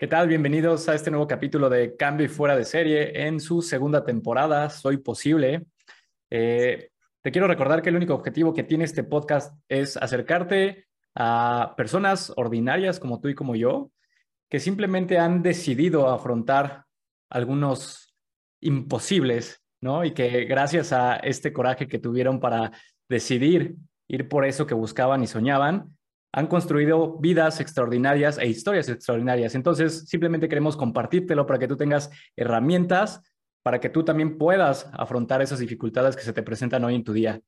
¿Qué tal? Bienvenidos a este nuevo capítulo de Cambio y Fuera de Serie en su segunda temporada. Soy posible. Eh, te quiero recordar que el único objetivo que tiene este podcast es acercarte a personas ordinarias como tú y como yo, que simplemente han decidido afrontar algunos imposibles, ¿no? Y que gracias a este coraje que tuvieron para decidir ir por eso que buscaban y soñaban, han construido vidas extraordinarias e historias extraordinarias. Entonces, simplemente queremos compartírtelo para que tú tengas herramientas para que tú también puedas afrontar esas dificultades que se te presentan hoy en tu día.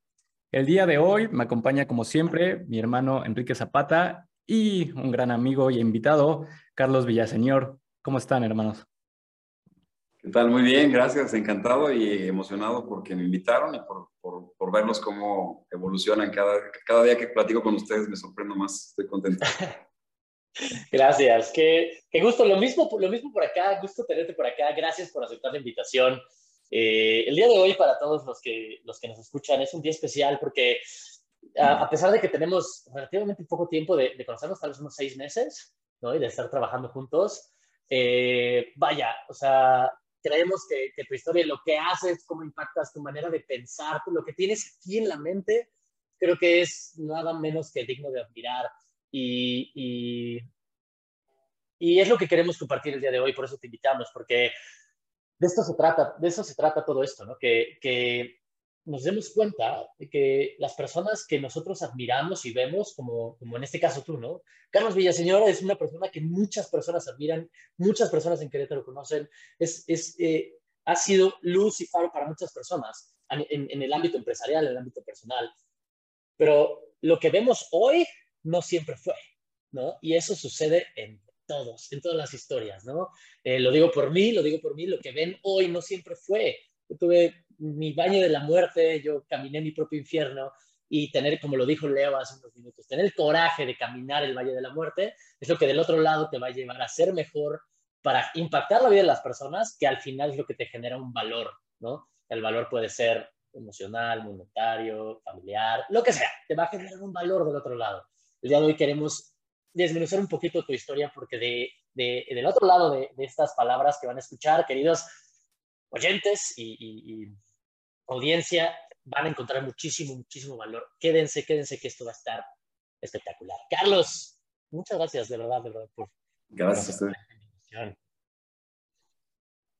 El día de hoy me acompaña, como siempre, mi hermano Enrique Zapata y un gran amigo y invitado, Carlos Villaseñor. ¿Cómo están, hermanos? ¿Qué tal? Muy bien, gracias. Encantado y emocionado porque me invitaron y por, por, por verlos cómo evolucionan. Cada, cada día que platico con ustedes me sorprendo más. Estoy contento. Gracias, qué, qué, gusto. Lo mismo, lo mismo por acá, gusto tenerte por acá. Gracias por aceptar la invitación. Eh, el día de hoy, para todos los que, los que nos escuchan, es un día especial porque a, a pesar de que tenemos relativamente poco tiempo de, de, conocernos, tal vez unos seis meses, ¿no? y de estar trabajando juntos, eh, vaya, o sea, creemos que, que, tu historia, lo que haces, cómo impactas tu manera de pensar, lo que tienes aquí en la mente, creo que es nada menos que digno de admirar. Y, y, y, es lo que queremos compartir el día de hoy, por eso te invitamos, porque de esto se trata, de eso se trata todo esto, ¿no? Que, que nos demos cuenta de que las personas que nosotros admiramos y vemos, como, como en este caso tú, ¿no? Carlos Villaseñor es una persona que muchas personas admiran, muchas personas en Querétaro conocen, es, es, eh, ha sido luz y faro para muchas personas en, en, el ámbito empresarial, en el ámbito personal. Pero lo que vemos hoy no siempre fue, ¿no? Y eso sucede en todos, en todas las historias, ¿no? Eh, lo digo por mí, lo digo por mí, lo que ven hoy no siempre fue. Yo tuve mi baño de la muerte, yo caminé mi propio infierno y tener, como lo dijo Leo hace unos minutos, tener el coraje de caminar el Valle de la Muerte es lo que del otro lado te va a llevar a ser mejor para impactar la vida de las personas, que al final es lo que te genera un valor, ¿no? El valor puede ser emocional, monetario, familiar, lo que sea, te va a generar un valor del otro lado. El día de hoy queremos desmenuzar un poquito tu historia porque de, de, del otro lado de, de, estas palabras que van a escuchar, queridos oyentes y, y, y audiencia van a encontrar muchísimo, muchísimo valor. Quédense, quédense que esto va a estar espectacular. Carlos, muchas gracias, de verdad, de verdad. Por, gracias. Por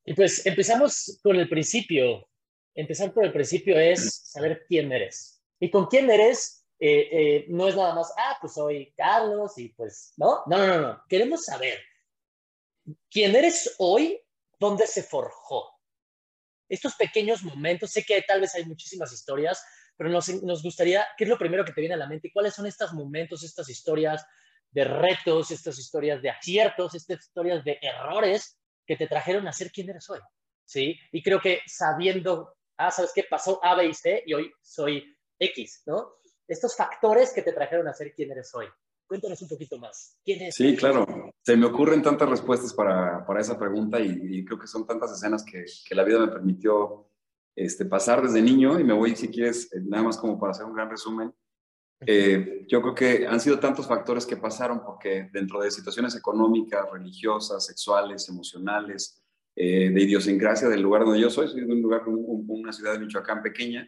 y pues empezamos con el principio. Empezar por el principio es saber quién eres. Y con quién eres eh, eh, no es nada más, ah, pues soy Carlos y pues, ¿no? No, no, no, no. Queremos saber quién eres hoy, dónde se forjó estos pequeños momentos, sé que tal vez hay muchísimas historias, pero nos, gustaría, ¿qué es lo primero que te viene a la mente? ¿Cuáles son estos momentos, estas historias de retos, estas historias de aciertos, estas historias de errores que te trajeron a ser quien eres hoy? ¿Sí? Y creo que sabiendo, ah, ¿sabes qué? Pasó A, B y C y hoy soy X, ¿no? Estos factores que te trajeron a ser quien eres hoy. Cuéntanos un poquito más. ¿Quién es? Sí, claro. Se me ocurren tantas respuestas para, para esa pregunta y, y, creo que son tantas escenas que, que la vida me permitió este, pasar desde niño y me voy, si quieres, eh, nada más como para hacer un gran resumen. Eh, yo creo que han sido tantos factores que pasaron porque dentro de situaciones económicas, religiosas, sexuales, emocionales, eh, de idiosincrasia del lugar donde yo soy, soy de un lugar, un, una ciudad de Michoacán pequeña,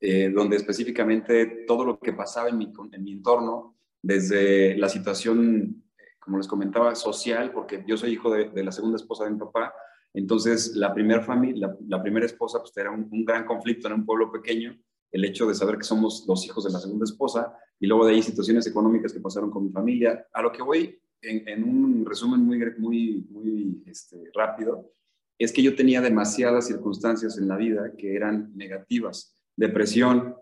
eh, donde específicamente todo lo que pasaba en mi, en mi entorno desde la situación, como les comentaba, social, porque yo soy hijo de, la segunda esposa de mi papá, entonces la primera familia, la, primera esposa, pues era un, gran conflicto en un pueblo pequeño, el hecho de saber que somos los hijos de la segunda esposa, y luego de ahí situaciones económicas que pasaron con mi familia. A lo que voy, en, en un resumen muy, muy, muy este, rápido, es que yo tenía demasiadas circunstancias en la vida que eran negativas, depresión,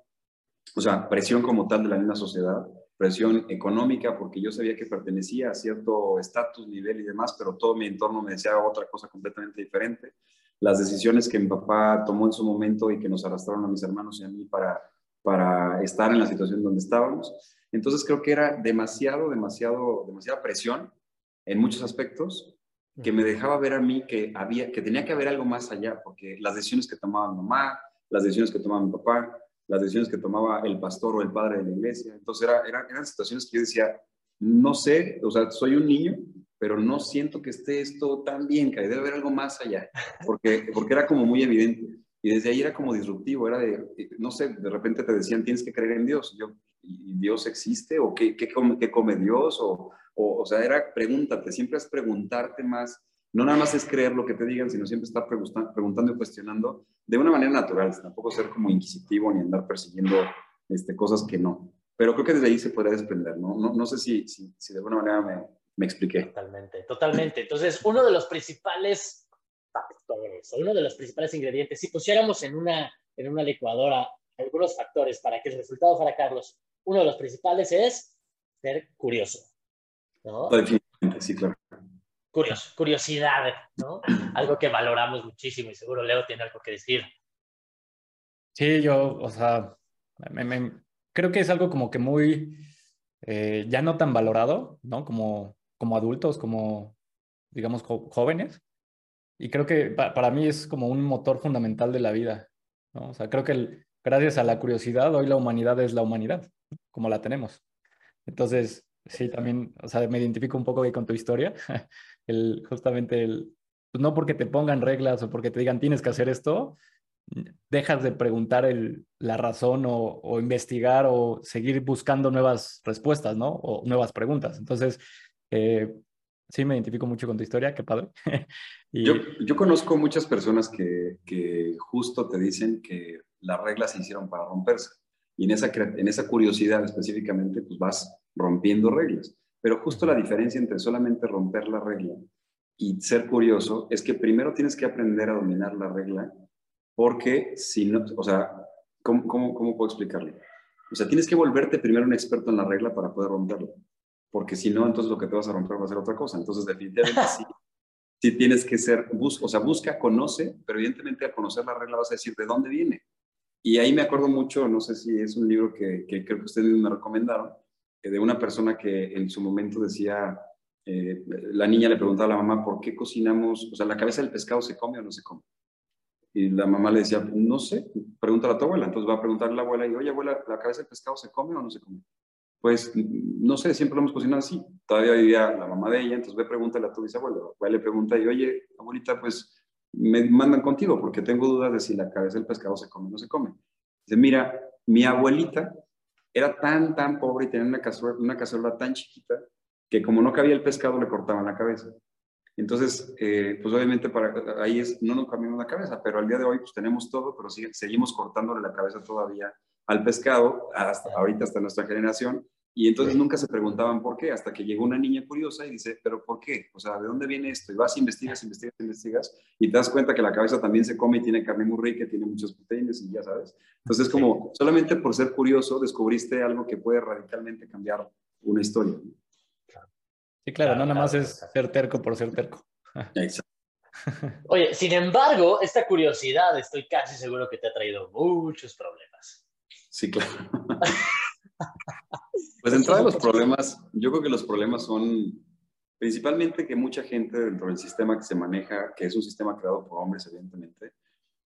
o sea, presión como tal de la misma sociedad, presión económica porque yo sabía que pertenecía a cierto estatus, nivel y demás, pero todo mi entorno me decía otra cosa completamente diferente. Las decisiones que mi papá tomó en su momento y que nos arrastraron a mis hermanos y a mí para, para estar en la situación donde estábamos. Entonces creo que era demasiado, demasiado, demasiada presión en muchos aspectos que me dejaba ver a mí que, había, que tenía que haber algo más allá, porque las decisiones que tomaba mi mamá, las decisiones que tomaba mi papá, las decisiones que tomaba el pastor o el padre de la iglesia. Entonces era, era, eran situaciones que yo decía, no sé, o sea, soy un niño pero no siento que esté esto tan bien, que debe haber algo más allá, porque, porque era como muy evidente. Y desde ahí era como disruptivo, era de, no sé, de repente te decían, tienes que creer en Dios. Yo, ¿y Dios existe? ¿O qué, qué, come, qué come Dios? O, o, o, sea, era pregúntate, siempre es preguntarte más. No nada más es creer lo que te digan, sino siempre estar preguntando y cuestionando de una manera natural, tampoco ser como inquisitivo ni andar persiguiendo este, cosas que no. Pero creo que desde ahí se puede desprender, ¿no? No, no sé si, si, si, de alguna manera me, me expliqué. Totalmente, totalmente. Entonces, uno de los principales factores, uno de los principales ingredientes, si pusiéramos en una, en una licuadora algunos factores para que el resultado fuera Carlos, uno de los principales es ser curioso. ¿no? Definitivamente, sí, claro. Curioso, curiosidad, ¿no? Algo que valoramos muchísimo y seguro Leo tiene algo que decir. Sí, yo, o sea, creo que es algo como que muy, eh, ya no tan valorado, ¿no? Como, como adultos, como, digamos, jóvenes. Y creo que pa para mí es como un motor fundamental de la vida, ¿no? O sea, creo que gracias a la curiosidad, hoy la humanidad es la humanidad, como la tenemos. Entonces, sí, también, o sea, me identifico un poco ahí con tu historia. Justamente pues no porque te pongan reglas o porque te digan tienes que hacer esto, dejas de preguntar la razón o, investigar o seguir buscando nuevas respuestas, ¿no? O nuevas preguntas. Entonces, eh, sí me identifico mucho con tu historia, qué padre. yo, yo, conozco muchas personas que, justo te dicen que las reglas se hicieron para romperse. Y en esa, en esa curiosidad específicamente, pues vas rompiendo reglas. Pero justo la diferencia entre solamente romper la regla y ser curioso es que primero tienes que aprender a dominar la regla porque si no, o sea, ¿cómo, cómo, cómo puedo explicarle? O sea, tienes que volverte primero un experto en la regla para poder romperla, porque si no, entonces lo que te vas a romper va a ser otra cosa. Entonces, definitivamente sí, sí tienes que ser, bus, o sea, busca, conoce, pero evidentemente al conocer la regla vas a decir de dónde viene. Y ahí me acuerdo mucho, no sé si es un libro que, que creo que ustedes me recomendaron, de una persona que en su momento decía, eh, la niña le preguntaba a la mamá, ¿por qué cocinamos? O sea, ¿la cabeza del pescado se come o no se come? Y la mamá le decía, no sé, pregúntale a tu abuela. Entonces va a preguntarle a la abuela y, oye, abuela, ¿la cabeza del pescado se come o no se come? Pues no sé, siempre lo hemos cocinado así. Todavía vivía la mamá de ella, entonces ve, pregúntale a tu bisabuela. La abuela le pregunta y, oye, abuelita, pues me mandan contigo porque tengo dudas de si la cabeza del pescado se come o no se come. Dice, mira, mi abuelita era tan, tan pobre y tenía una cacerola, una cacerola tan chiquita que como no cabía el pescado le cortaban la cabeza. Entonces, eh, pues obviamente para, ahí es, no nos cambiamos la cabeza, pero al día de hoy pues tenemos todo, pero sigue, seguimos cortándole la cabeza todavía al pescado, hasta ahorita hasta nuestra generación, y entonces sí. nunca se preguntaban por qué, hasta que llegó una niña curiosa y dice, pero ¿por qué? O sea, ¿de dónde viene esto? Y vas, investigas, investigas, investigas, y te das cuenta que la cabeza también se come y tiene carne muy rica, tiene muchas proteínas y ya sabes. Entonces, como solamente por ser curioso descubriste algo que puede radicalmente cambiar una historia. Sí, claro, no nada más es ser terco por ser terco. Exacto. Oye, sin embargo, esta curiosidad estoy casi seguro que te ha traído muchos problemas. Sí, claro. pues entrada de los problemas, yo creo que los problemas son principalmente que mucha gente dentro del sistema que se maneja, que es un sistema creado por hombres, evidentemente,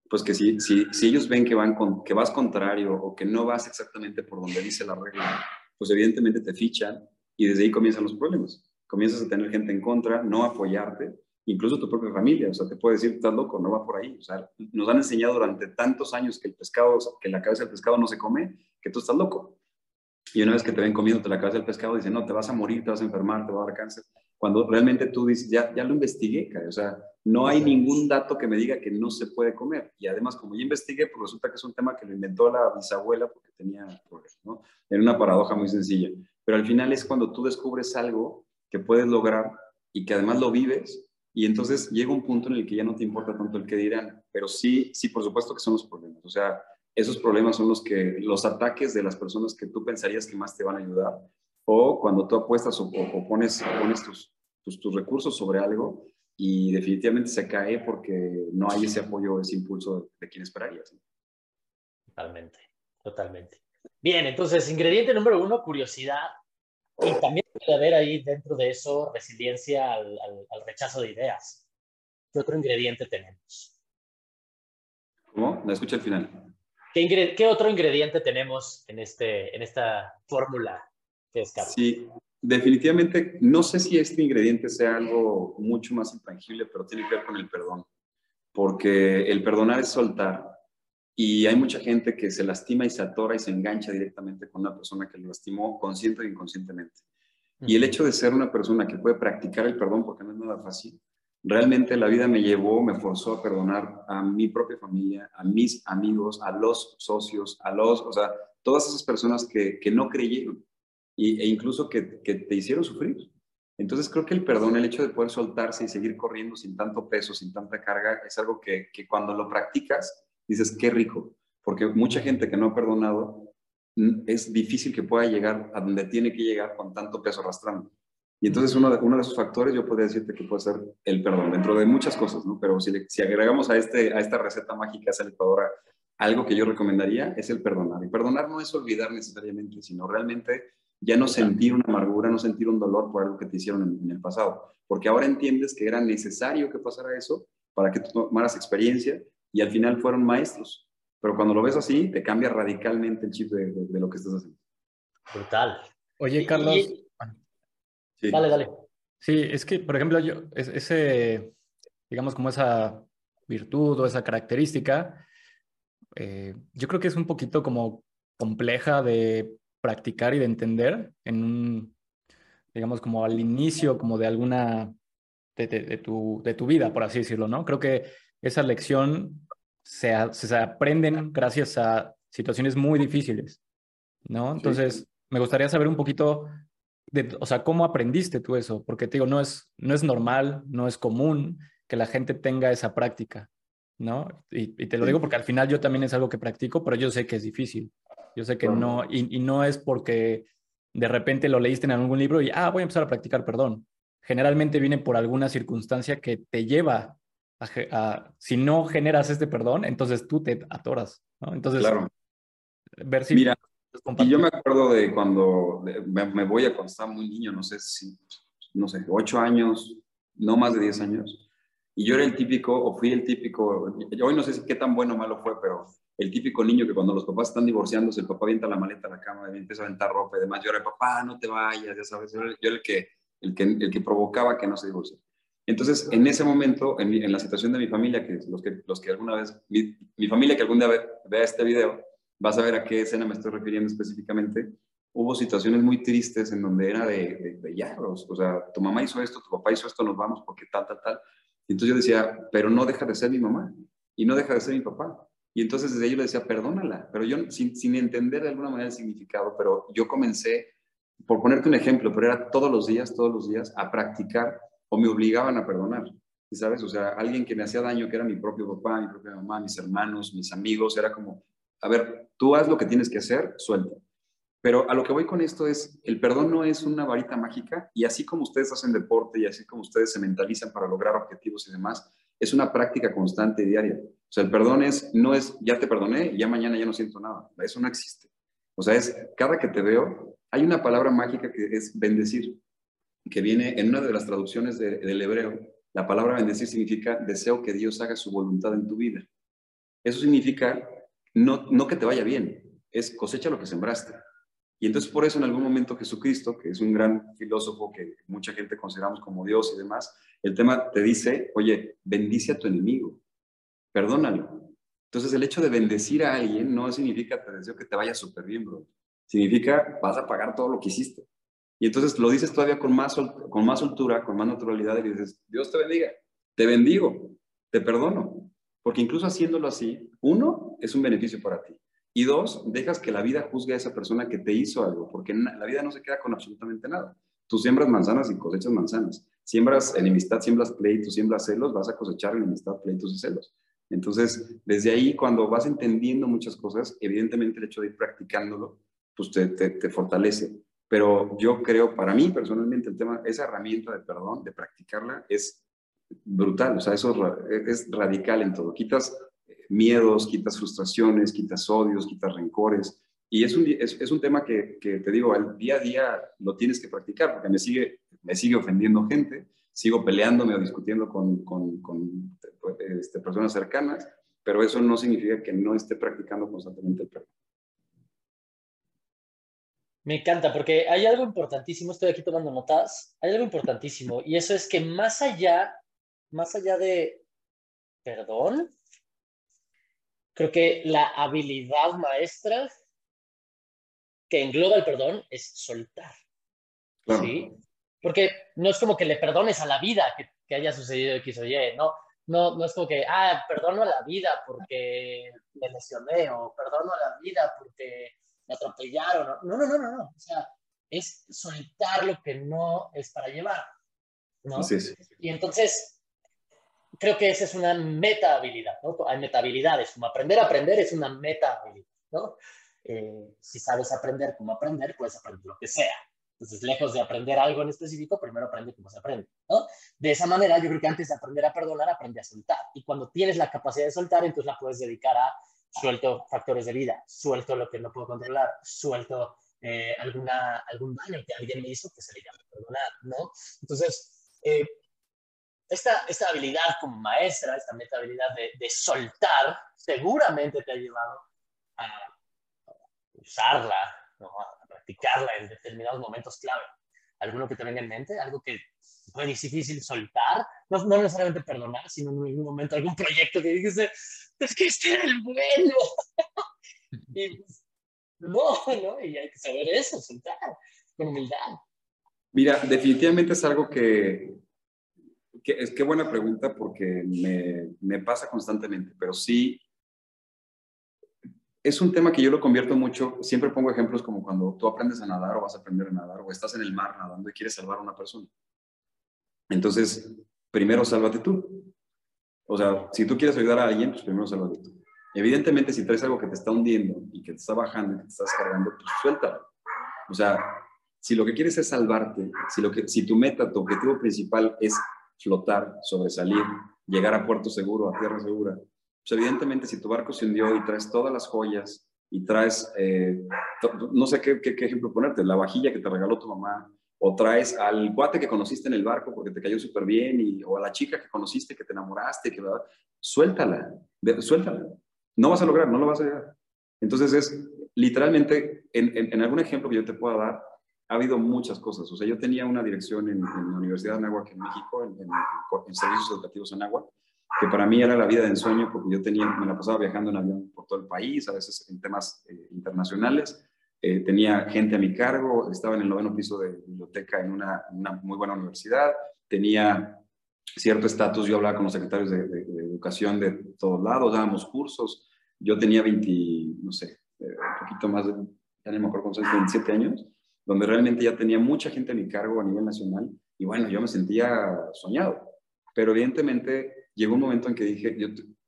pues que si, si, si ellos ven que, van con, que vas contrario o que no vas exactamente por donde dice la regla, pues evidentemente te fichan y desde ahí comienzan los problemas comienzas a tener gente en contra, no apoyarte, incluso tu propia familia, o sea, te puede decir, estás loco, no va por ahí, o sea, nos han enseñado durante tantos años que el pescado, que la cabeza del pescado no se come, que tú estás loco. Y una vez que te ven comiéndote la cabeza del pescado, dicen, no, te vas a morir, te vas a enfermar, te va a dar cáncer. Cuando realmente tú dices, ya, ya lo investigué, o sea, no hay ningún dato que me diga que no se puede comer. Y además, como yo investigué, pues resulta que es un tema que lo inventó la bisabuela porque tenía problemas, ¿no? Era una paradoja muy sencilla. Pero al final es cuando tú descubres algo que puedes lograr y que además lo vives y entonces llega un punto en el que ya no te importa tanto el que dirán, pero sí, sí, por supuesto que son los problemas. O sea, esos problemas son los que, los ataques de las personas que tú pensarías que más te van a ayudar o cuando tú apuestas o, o pones, pones tus, tus, tus, recursos sobre algo y definitivamente se cae porque no hay ese apoyo, ese impulso de, de quien esperarías. Totalmente, totalmente. Bien, entonces, ingrediente número uno, curiosidad. Y también puede haber ahí dentro de eso resiliencia al, al, al, rechazo de ideas. ¿Qué otro ingrediente tenemos? ¿Cómo? No escuché al final. ¿Qué, ¿Qué, otro ingrediente tenemos en, este, en esta fórmula Sí, definitivamente, no sé si este ingrediente sea algo mucho más intangible, pero tiene que ver con el perdón, porque el perdonar es soltar. Y hay mucha gente que se lastima y se atora y se engancha directamente con una persona que lo lastimó consciente o inconscientemente. Y el hecho de ser una persona que puede practicar el perdón, porque no es nada fácil, realmente la vida me llevó, me forzó a perdonar a mi propia familia, a mis amigos, a los socios, a los, o sea, todas esas personas que, que no creyeron e incluso que, te hicieron sufrir. Entonces creo que el perdón, el hecho de poder soltarse y seguir corriendo sin tanto peso, sin tanta carga, es algo que, que cuando lo practicas dices, qué rico, porque mucha gente que no ha perdonado es difícil que pueda llegar a donde tiene que llegar con tanto peso arrastrando. Y entonces uno de, uno de esos factores yo podría decirte que puede ser el perdón, dentro de muchas cosas, ¿no? Pero si, si agregamos a, este, a esta receta mágica esa licuadora, algo que yo recomendaría es el perdonar. Y perdonar no es olvidar necesariamente, sino realmente ya no sentir una amargura, no sentir un dolor por algo que te hicieron en, el pasado, porque ahora entiendes que era necesario que pasara eso para que tú tomaras experiencia y al final fueron maestros. Pero cuando lo ves así, te cambia radicalmente el chip de, lo que estás haciendo. Brutal. Oye, Carlos. Dale, dale. Sí, es que, por ejemplo, yo, ese, digamos, como esa virtud o esa característica, eh, yo creo que es un poquito como compleja de practicar y de entender en un, digamos, como al inicio, como de alguna, de, tu, de tu vida, por así decirlo, ¿no? Creo que esa lección se, se aprenden gracias a situaciones muy difíciles, ¿no? Entonces, me gustaría saber un poquito de, o sea, ¿cómo aprendiste tú eso? Porque te digo, no es, no es normal, no es común que la gente tenga esa práctica, ¿no? Y, y te lo digo porque al final yo también es algo que practico, pero yo sé que es difícil. Yo sé que no, y, no es porque de repente lo leíste en algún libro y, ah, voy a empezar a practicar perdón. Generalmente viene por alguna circunstancia que te lleva a, si no generas este perdón, entonces tú te atoras, ¿no? Entonces, claro. ver si... Mira, y yo me acuerdo de cuando me, voy a cuando estaba muy niño, no sé si, no sé, ocho años, no más de diez años. Y yo era el típico, o fui el típico, hoy no sé si qué tan bueno o malo fue, pero el típico niño que cuando los papás están divorciándose, el papá avienta la maleta a la cama, empieza a aventar ropa y demás, llora, papá, no te vayas, ya sabes, yo, era el que, el, que, el que provocaba que no se divorcie. Entonces, en ese momento, en, la situación de mi familia, que los que, los que alguna vez, mi, familia que algún día vea este video, vas a ver a qué escena me estoy refiriendo específicamente, hubo situaciones muy tristes en donde era de, de, ya, o sea, tu mamá hizo esto, tu papá hizo esto, nos vamos porque tal, tal, tal. Y entonces yo decía, pero no deja de ser mi mamá y no deja de ser mi papá. Y entonces desde ahí yo le decía, perdónala, pero yo sin, sin entender de alguna manera el significado, pero yo comencé, por ponerte un ejemplo, pero era todos los días, todos los días, a practicar o me obligaban a perdonar. ¿Y sabes? O sea, alguien que me hacía daño, que era mi propio papá, mi propia mamá, mis hermanos, mis amigos, era como, a ver, tú haz lo que tienes que hacer, suelta. Pero a lo que voy con esto es, el perdón no es una varita mágica y así como ustedes hacen deporte y así como ustedes se mentalizan para lograr objetivos y demás, es una práctica constante y diaria. O sea, el perdón es, no es, ya te perdoné ya mañana ya no siento nada. Eso no existe. O sea, es, cada que te veo, hay una palabra mágica que es bendecir, que viene en una de las traducciones del hebreo. La palabra bendecir significa deseo que Dios haga su voluntad en tu vida. Eso significa no, que te vaya bien, es cosecha lo que sembraste. Y entonces por eso en algún momento Jesucristo, que es un gran filósofo que mucha gente consideramos como Dios y demás, el tema te dice, oye, bendice a tu enemigo perdónalo. Entonces, el hecho de bendecir a alguien no significa te deseo que te vaya súper bien, bro. Significa vas a pagar todo lo que hiciste. Y entonces lo dices todavía con más, con más soltura, con más naturalidad y dices, Dios te bendiga, te bendigo, te perdono. Porque incluso haciéndolo así, uno, es un beneficio para ti. Y dos, dejas que la vida juzgue a esa persona que te hizo algo, porque la vida no se queda con absolutamente nada. Tú siembras manzanas y cosechas manzanas. Siembras enemistad, siembras pleitos, siembras celos, vas a cosechar enemistad, pleitos y celos. Entonces, desde ahí, cuando vas entendiendo muchas cosas, evidentemente el hecho de ir practicándolo, pues te, te, fortalece. Pero yo creo, para mí personalmente, el tema, esa herramienta de perdón, de practicarla, es brutal. O sea, eso es radical en todo. Quitas eh, miedos, quitas frustraciones, quitas odios, quitas rencores. Y es un, es, un tema que, que, te digo, al día a día lo tienes que practicar, porque me sigue, me sigue ofendiendo gente, sigo peleándome o discutiendo con, con, con este, personas cercanas, pero eso no significa que no esté practicando constantemente el perdón. Me encanta porque hay algo importantísimo, estoy aquí tomando notas, hay algo importantísimo y eso es que más allá, más allá de perdón, creo que la habilidad maestra que engloba el perdón es soltar. ¿Sí? Porque no es como que le perdones a la vida que, que haya sucedido X o Y, ¿no? No, no es como que, ah, perdono a la vida porque me lesioné o perdono a la vida porque me atropellaron. No, no, no, no, no. O sea, es soltar lo que no es para llevar. ¿no? Sí, sí. Y entonces, creo que esa es una meta habilidad, ¿no? Hay meta habilidades, como aprender a aprender es una meta habilidad, ¿no? Eh, si sabes aprender cómo aprender, puedes aprender lo que sea. Entonces, lejos de aprender algo en específico, primero aprende cómo se aprende, ¿no? De esa manera, yo creo que antes de aprender a perdonar, aprende a soltar. Y cuando tienes la capacidad de soltar, entonces la puedes dedicar a suelto factores de vida, suelto lo que no puedo controlar, suelto eh, alguna, algún daño que alguien me hizo que se le llama perdonar, ¿no? Entonces, eh, esta, esta habilidad como maestra, esta meta habilidad de, de soltar, seguramente te ha llevado a usarla, ¿no? a practicarla en determinados momentos clave. ¿Alguno que te venga en mente? ¿Algo que fue difícil soltar? No, no necesariamente perdonar, sino en algún momento algún proyecto que dijiste, es que este era el bueno. y pues, no, no, y hay que saber eso, soltar, con humildad. Mira, definitivamente es algo que, que es que buena pregunta porque me, me pasa constantemente, pero sí es un tema que yo lo convierto mucho, siempre pongo ejemplos como cuando tú aprendes a nadar o vas a aprender a nadar o estás en el mar nadando y quieres salvar a una persona. Entonces, primero sálvate tú. O sea, si tú quieres ayudar a alguien, pues primero sálvate tú. Evidentemente, si traes algo que te está hundiendo y que te está bajando y que te estás cargando, pues suéltalo. O sea, si lo que quieres es salvarte, si, lo que, si tu meta, tu objetivo principal es flotar, sobresalir, llegar a puerto seguro, a tierra segura, pues evidentemente si tu barco se hundió y traes todas las joyas y traes, eh, no sé qué, qué, ejemplo ponerte, la vajilla que te regaló tu mamá, o traes al guate que conociste en el barco porque te cayó súper bien, y, o a la chica que conociste, que te enamoraste, que suéltala, suéltala. No vas a lograr, no lo vas a llegar. Entonces es literalmente, en, en, algún ejemplo que yo te pueda dar, ha habido muchas cosas. O sea, yo tenía una dirección en, en la Universidad de Anáhuac en México, en, en, servicios educativos en agua, que para mí era la vida de ensueño porque yo tenía, me la pasaba viajando en avión por todo el país, a veces en temas eh, internacionales. Eh, tenía gente a mi cargo, estaba en el noveno piso de biblioteca en una, una muy buena universidad, tenía cierto estatus, yo hablaba con los secretarios de, de, educación de todos lados, dábamos cursos, yo tenía 20, no sé, eh, un poquito más de, ya no me acuerdo 27 años, donde realmente ya tenía mucha gente a mi cargo a nivel nacional y bueno, yo me sentía soñado, pero evidentemente llegó un momento en que dije, yo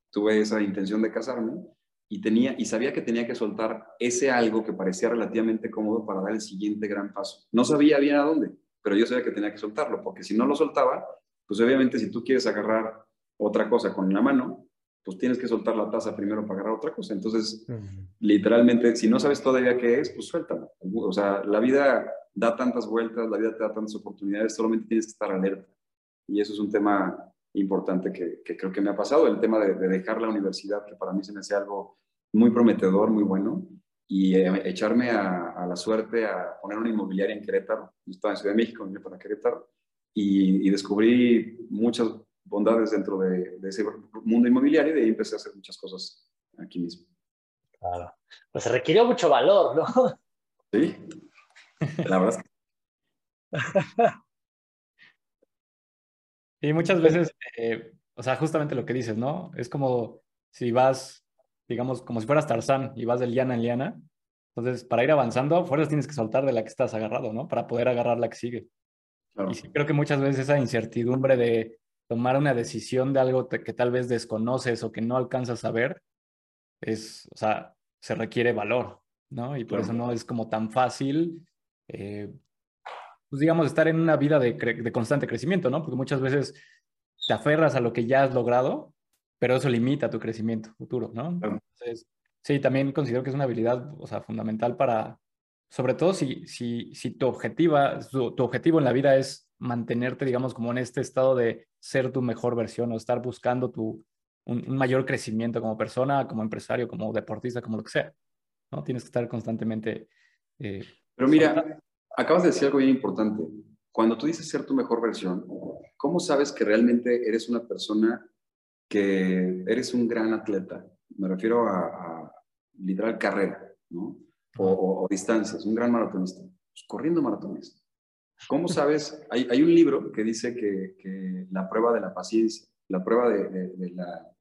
tuve esa intención de casarme y, tenía, y sabía que tenía que soltar ese algo que parecía relativamente cómodo para dar el siguiente gran paso. No sabía bien a dónde, pero yo sabía que tenía que soltarlo, porque si no lo soltaba, pues obviamente si tú quieres agarrar otra cosa con la mano, pues tienes que soltar la taza primero para agarrar otra cosa. Entonces, literalmente, si no sabes todavía qué es, pues suéltalo. O sea, la vida da tantas vueltas, la vida te da tantas oportunidades, solamente tienes que estar alerta. Y eso es un tema importante que, creo que me ha pasado, el tema de, dejar la universidad, que para mí se me hace algo muy prometedor, muy bueno, y eh, echarme a, la suerte a poner una inmobiliaria en Querétaro. Yo estaba en Ciudad de México, vine para Querétaro, y, descubrí muchas bondades dentro de, ese mundo inmobiliario y de ahí empecé a hacer muchas cosas aquí mismo. Claro. Pues se requirió mucho valor, ¿no? Sí, la verdad es que... Y muchas veces, eh, o sea, justamente lo que dices, ¿no? Es como si vas, digamos, como si fueras Tarzán y vas de liana en liana. Entonces, para ir avanzando, fuerzas tienes que soltar de la que estás agarrado, ¿no? Para poder agarrar la que sigue. Y sí, creo que muchas veces esa incertidumbre de tomar una decisión de algo que tal vez desconoces o que no alcanzas a ver, es, o sea, se requiere valor, ¿no? Y por eso no es como tan fácil eh, pues digamos, estar en una vida de, de, constante crecimiento, ¿no? Porque muchas veces te aferras a lo que ya has logrado, pero eso limita tu crecimiento futuro, ¿no? Entonces, sí, también considero que es una habilidad, o sea, fundamental para, sobre todo si, si, si tu, objetiva, tu, objetivo en la vida es mantenerte, digamos, como en este estado de ser tu mejor versión o estar buscando tu, un, mayor crecimiento como persona, como empresario, como deportista, como lo que sea, ¿no? Tienes que estar constantemente... Eh, Pero mira, acabas de decir algo bien importante. Cuando tú dices ser tu mejor versión, ¿cómo sabes que realmente eres una persona que eres un gran atleta? Me refiero a, literal carrera, ¿no? O, distancias, un gran maratonista. Pues corriendo maratones. ¿Cómo sabes? Hay, hay un libro que dice que, que, la prueba de la paciencia, la prueba de, de, la,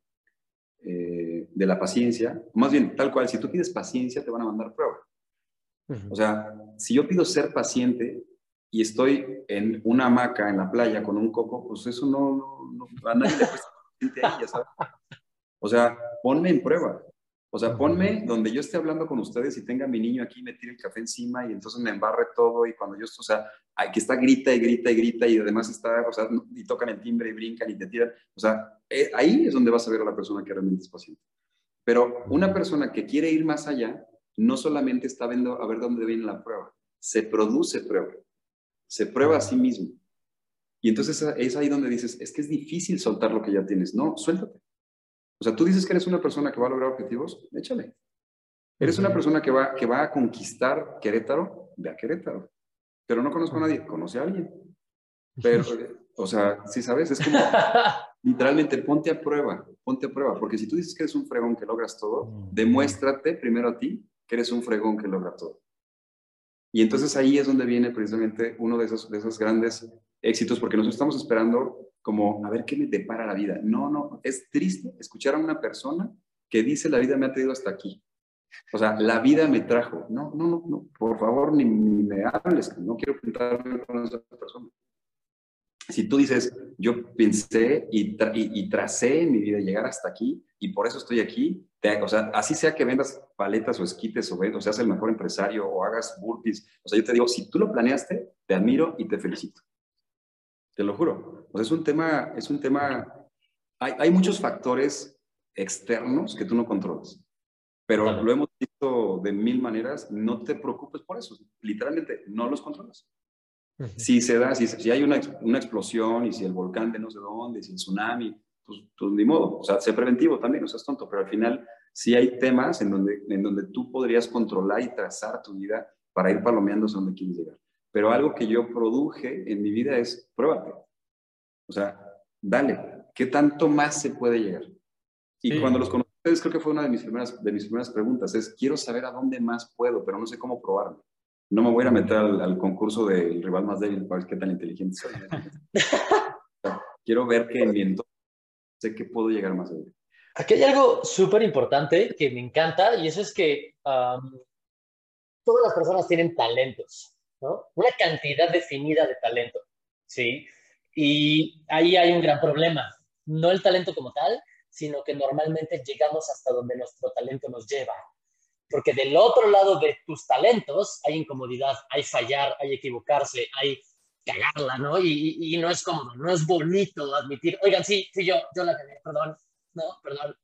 eh, de la paciencia, más bien, tal cual, si tú pides paciencia, te van a mandar prueba. O sea, si yo pido ser paciente y estoy en una hamaca en la playa con un coco, pues eso no, no, a nadie le cuesta paciente ahí, ya sabes. O sea, ponme en prueba. O sea, ponme donde yo esté hablando con ustedes y tenga a mi niño aquí, me tire el café encima y entonces me embarre todo y cuando yo, o sea, que está grita y grita y grita y además está, o sea, y tocan el timbre y brincan y te tiran. O sea, eh, ahí es donde vas a ver a la persona que realmente es paciente. Pero una persona que quiere ir más allá, no solamente está viendo a ver dónde viene la prueba, se produce prueba, se prueba a sí mismo. Y entonces es ahí donde dices, es que es difícil soltar lo que ya tienes. No, suéltate. O sea, tú dices que eres una persona que va a lograr objetivos, échale. Eres una persona que va, que va a conquistar Querétaro, ve a Querétaro. Pero no conozco a nadie, conoce a alguien. Pero, o sea, si sabes, es como literalmente ponte a prueba, ponte a prueba, porque si tú dices que eres un fregón que logras todo, demuéstrate primero a ti que eres un fregón que logra todo. Y entonces ahí es donde viene precisamente uno de esos, de esos grandes éxitos, porque nos estamos esperando como a ver qué me depara la vida. No, no, es triste escuchar a una persona que dice la vida me ha traído hasta aquí. O sea, la vida me trajo. No, no, no, no por favor, ni, me hables, no quiero juntarme con esa persona. Si tú dices, yo pensé y, y, tracé en mi vida llegar hasta aquí y por eso estoy aquí, o sea, así sea que vendas paletas o esquites o, o seas el mejor empresario o hagas burpees, o sea, yo te digo, si tú lo planeaste, te admiro y te felicito. Te lo juro. Sea, es un tema, es un tema, hay, hay muchos factores externos que tú no controlas, pero lo hemos visto de mil maneras, no te preocupes por eso, literalmente no los controlas. Si se da, si, si hay una, una, explosión y si el volcán de no sé dónde, si el tsunami, pues, pues ni modo, o sea, sé preventivo también, no seas tonto, pero al final sí hay temas en donde, en donde tú podrías controlar y trazar tu vida para ir palomeando a donde quieres llegar. Pero algo que yo produje en mi vida es, pruébate. O sea, dale, ¿qué tanto más se puede llegar? Y cuando los conocí, creo que fue una de mis, primeras, de mis primeras preguntas, es, quiero saber a dónde más puedo, pero no sé cómo probarlo. No me voy a meter al, concurso del rival más débil para ver qué tan inteligente soy. quiero ver que en mi entorno sé que puedo llegar más allá. Aquí hay algo súper importante que me encanta y eso es que todas las personas tienen talentos. Una cantidad definida de talento, ¿sí? Y ahí hay un gran problema. No el talento como tal, sino que normalmente llegamos hasta donde nuestro talento nos lleva. Porque del otro lado de tus talentos hay incomodidad, hay fallar, hay equivocarse, hay cagarla, ¿no? Y, no es cómodo, no es bonito admitir, oigan, sí, sí, yo, yo la cagué, perdón, no, perdón,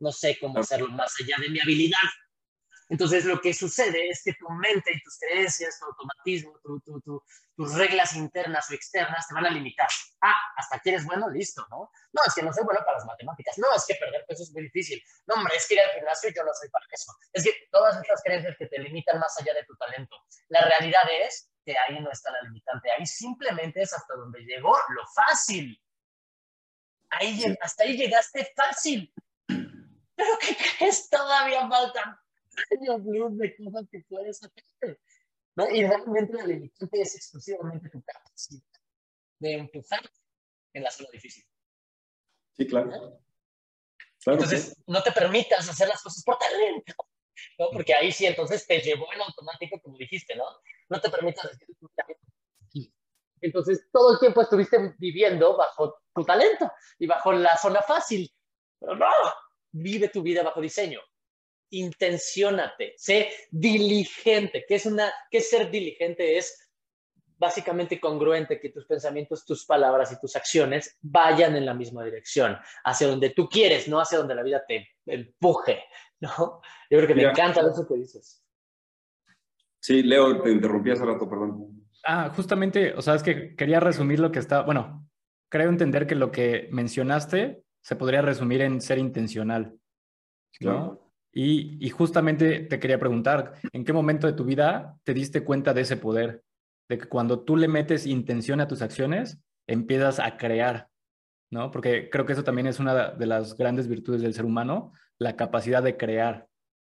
no sé cómo hacerlo más allá de mi habilidad. Entonces, lo que sucede es que tu mente y tus creencias, tu automatismo, tus reglas internas o externas te van a limitar. Ah, hasta aquí eres bueno, listo, ¿no? No, es que no soy bueno para las matemáticas. No, es que perder peso es muy difícil. No, hombre, es que ir al gimnasio yo no soy para eso. Es que todas estas creencias que te limitan más allá de tu talento. La realidad es que ahí no está la limitante. Ahí simplemente es hasta donde llegó lo fácil. Ahí, hasta ahí llegaste fácil. Pero ¿qué crees? Todavía faltan años luz de cosas que puedes hacer. ¿no? Y realmente la limitante es exclusivamente tu capacidad de empezar en la zona difícil. Sí, claro. entonces, no te permitas hacer las cosas por talento, ¿no? Porque ahí sí, entonces te llevó en automático, como dijiste, ¿no? No te permitas decir tu talento. Entonces, todo el tiempo estuviste viviendo bajo tu talento y bajo la zona fácil. Pero no, vive tu vida bajo diseño intenciónate, sé diligente. ¿Qué es, una, qué ser diligente? Es básicamente congruente que tus pensamientos, tus palabras y tus acciones vayan en la misma dirección, hacia donde tú quieres, no hacia donde la vida te empuje, ¿no? Yo creo que me encanta eso que dices. Sí, Leo, te interrumpí hace rato, perdón. Ah, justamente, o sea, es que quería resumir lo que está, bueno, creo entender que lo que mencionaste se podría resumir en ser intencional, ¿no? Y, y, justamente te quería preguntar, ¿en qué momento de tu vida te diste cuenta de ese poder? De que cuando tú le metes intención a tus acciones, empiezas a crear, ¿no? Porque creo que eso también es una de las grandes virtudes del ser humano, la capacidad de crear,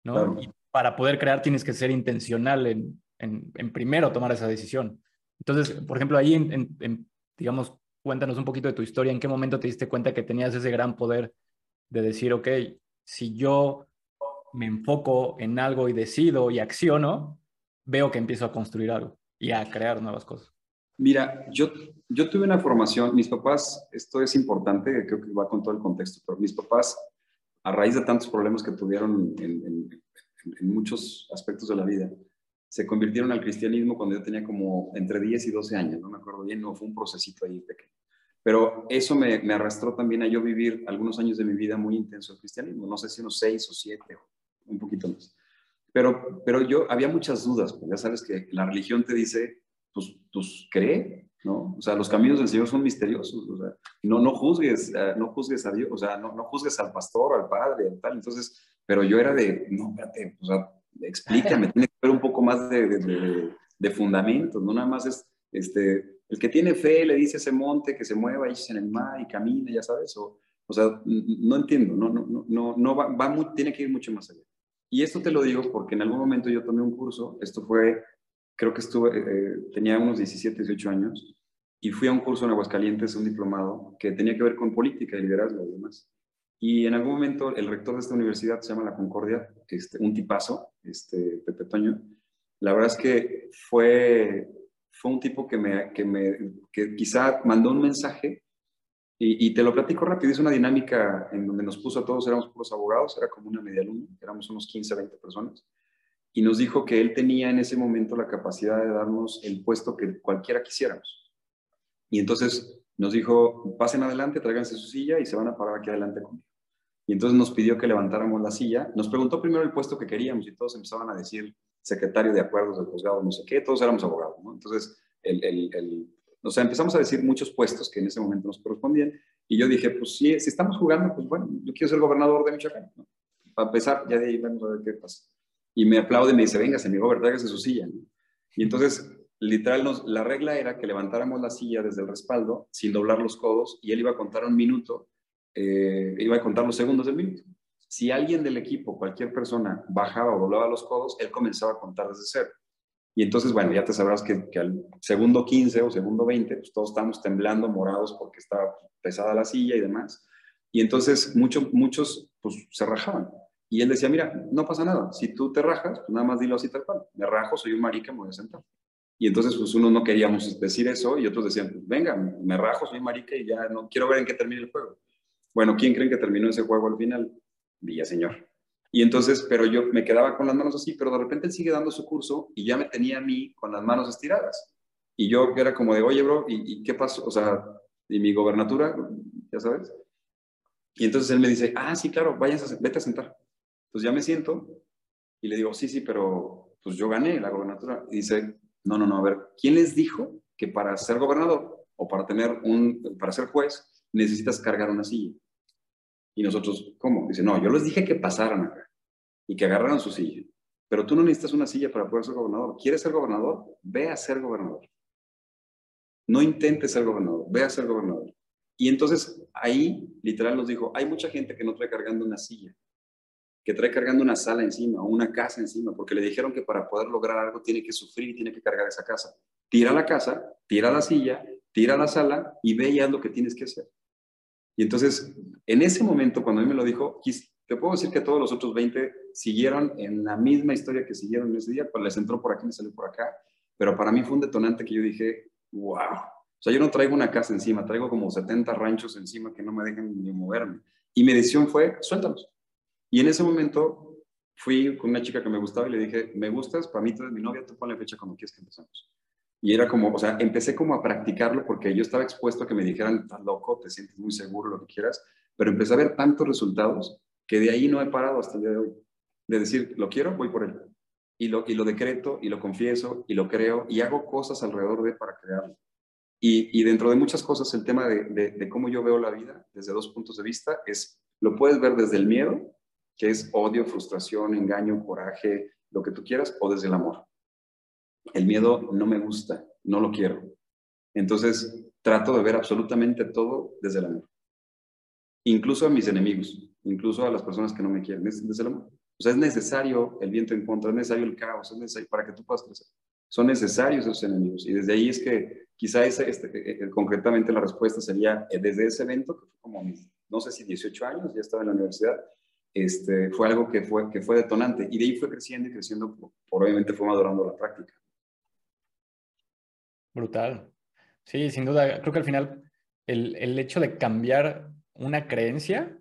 ¿no? Y para poder crear tienes que ser intencional en, en, en, primero tomar esa decisión. Entonces, por ejemplo, ahí, en, en, digamos, cuéntanos un poquito de tu historia, ¿en qué momento te diste cuenta que tenías ese gran poder de decir, ok, si yo me enfoco en algo y decido y acciono, veo que empiezo a construir algo y a crear nuevas cosas. Mira, yo, yo tuve una formación, mis papás, esto es importante, creo que va con todo el contexto, pero mis papás, a raíz de tantos problemas que tuvieron en, en, en muchos aspectos de la vida, se convirtieron al cristianismo cuando yo tenía como entre 10 y 12 años, no me acuerdo bien, no fue un procesito ahí pequeño. Pero eso me, me, arrastró también a yo vivir algunos años de mi vida muy intenso el cristianismo, no sé si unos 6 o 7 un poquito más. Pero, pero yo, había muchas dudas, porque ya sabes que la religión te dice, pues, pues cree, ¿no? O sea, los caminos del Señor son misteriosos, o sea, no, no juzgues, uh, no juzgues a Dios, o sea, no, no juzgues al pastor, al padre, al tal, entonces, pero yo era de, no, espérate, o sea, explícame, tiene que haber un poco más de, de, fundamentos, no nada más es, este, el que tiene fe le dice ese monte que se mueva, y en el mar y camina, ya sabes, o, sea, no entiendo, no, no, no, no, no va, va muy, tiene que ir mucho más allá. Y esto te lo digo porque en algún momento yo tomé un curso, esto fue, creo que estuve, eh, tenía unos 17, 18 años, y fui a un curso en Aguascalientes, un diplomado, que tenía que ver con política y liderazgo y demás. Y en algún momento el rector de esta universidad se llama La Concordia, este, un tipazo, este, Pepe Toño. La verdad es que fue, fue un tipo que, me, que, me, que quizá mandó un mensaje y, y, te lo platico rápido, es una dinámica en donde nos puso a todos, éramos puros abogados, era como una media luna, éramos unos 15, 20 personas, y nos dijo que él tenía en ese momento la capacidad de darnos el puesto que cualquiera quisiéramos. Y entonces nos dijo, pasen adelante, tráiganse su silla y se van a parar aquí adelante conmigo. Y entonces nos pidió que levantáramos la silla, nos preguntó primero el puesto que queríamos y todos empezaban a decir secretario de acuerdos del juzgado, no sé qué, todos éramos abogados, ¿no? Entonces el, el, el o sea, empezamos a decir muchos puestos que en ese momento nos correspondían. Y yo dije, pues sí, si estamos jugando, pues bueno, yo quiero ser gobernador de Michoacán. ¿no? Para empezar, ya de ahí vamos a ver qué pasa. Y me aplaude y me dice, venga, mi gobernador, tráigase su silla. ¿no? Y entonces, literal, nos, la regla era que levantáramos la silla desde el respaldo sin doblar los codos y él iba a contar un minuto, eh, iba a contar los segundos del minuto. Si alguien del equipo, cualquier persona, bajaba o doblaba los codos, él comenzaba a contar desde cero. Y entonces, bueno, ya te sabrás que, que, al segundo 15 o segundo 20, pues todos estamos temblando, morados, porque estaba pesada la silla y demás. Y entonces muchos, muchos, pues se rajaban. Y él decía, mira, no pasa nada. Si tú te rajas, pues nada más dilo así tal cual. Me rajo, soy un marica, me voy a sentar. Y entonces, pues unos no queríamos decir eso y otros decían, pues venga, me rajo, soy marica y ya no quiero ver en qué termina el juego. Bueno, ¿quién creen que terminó ese juego al final? Señor. Y entonces, pero yo me quedaba con las manos así, pero de repente él sigue dando su curso y ya me tenía a mí con las manos estiradas. Y yo era como de, oye, bro, ¿y, y qué pasó? O sea, ¿y mi gobernatura? Ya sabes. Y entonces él me dice, ah, sí, claro, váyanse, vete a sentar. Entonces ya me siento y le digo, sí, sí, pero pues yo gané la gobernatura. Y dice, no, no, no, a ver, ¿quién les dijo que para ser gobernador o para tener un, para ser juez necesitas cargar una silla? Y nosotros, ¿cómo? Dice, no, yo les dije que pasaran acá y que agarraran su silla. Pero tú no necesitas una silla para poder ser gobernador. ¿Quieres ser gobernador? Ve a ser gobernador. No intentes ser gobernador, ve a ser gobernador. Y entonces ahí, literal, nos dijo, hay mucha gente que no trae cargando una silla, que trae cargando una sala encima o una casa encima, porque le dijeron que para poder lograr algo tiene que sufrir y tiene que cargar esa casa. Tira la casa, tira la silla, tira la sala y ve y haz lo que tienes que hacer. Y entonces, en ese momento, cuando a mí me lo dijo, te puedo decir que todos los otros 20 siguieron en la misma historia que siguieron ese día, pues les entró por aquí, les salió por acá, pero para mí fue un detonante que yo dije, wow, o sea, yo no traigo una casa encima, traigo como 70 ranchos encima que no me dejan ni moverme. Y mi decisión fue, suéltalos. Y en ese momento fui con una chica que me gustaba y le dije, me gustas, para mí tú eres mi novia, tú ponle fecha cuando quieras que empezamos. Y era como, o sea, empecé como a practicarlo porque yo estaba expuesto a que me dijeran, estás loco, te sientes muy seguro, lo que quieras, pero empecé a ver tantos resultados que de ahí no he parado hasta el día de hoy. De decir, lo quiero, voy por él. Y lo, y lo decreto, y lo confieso, y lo creo, y hago cosas alrededor de para crearlo. Y, y dentro de muchas cosas, el tema de, de, de cómo yo veo la vida desde dos puntos de vista es, lo puedes ver desde el miedo que es odio, frustración, engaño, coraje, lo que tú quieras, o desde el amor. El miedo no me gusta, no lo quiero. Entonces, trato de ver absolutamente todo desde el amor. Incluso a mis enemigos, incluso a las personas que no me quieren, desde el amor. O sea, es necesario el viento en contra, es necesario el caos, es necesario para que tú puedas crecer. Son necesarios esos enemigos. Y desde ahí es que quizá ese, este, eh, eh, concretamente la respuesta sería eh, desde ese evento, que fue como no sé si 18 años, ya estaba en la universidad, este, fue algo que fue, que fue detonante. Y de ahí fue creciendo y creciendo, por, obviamente fue madurando la práctica. Brutal. Sí, sin duda, creo que al final el, el hecho de cambiar una creencia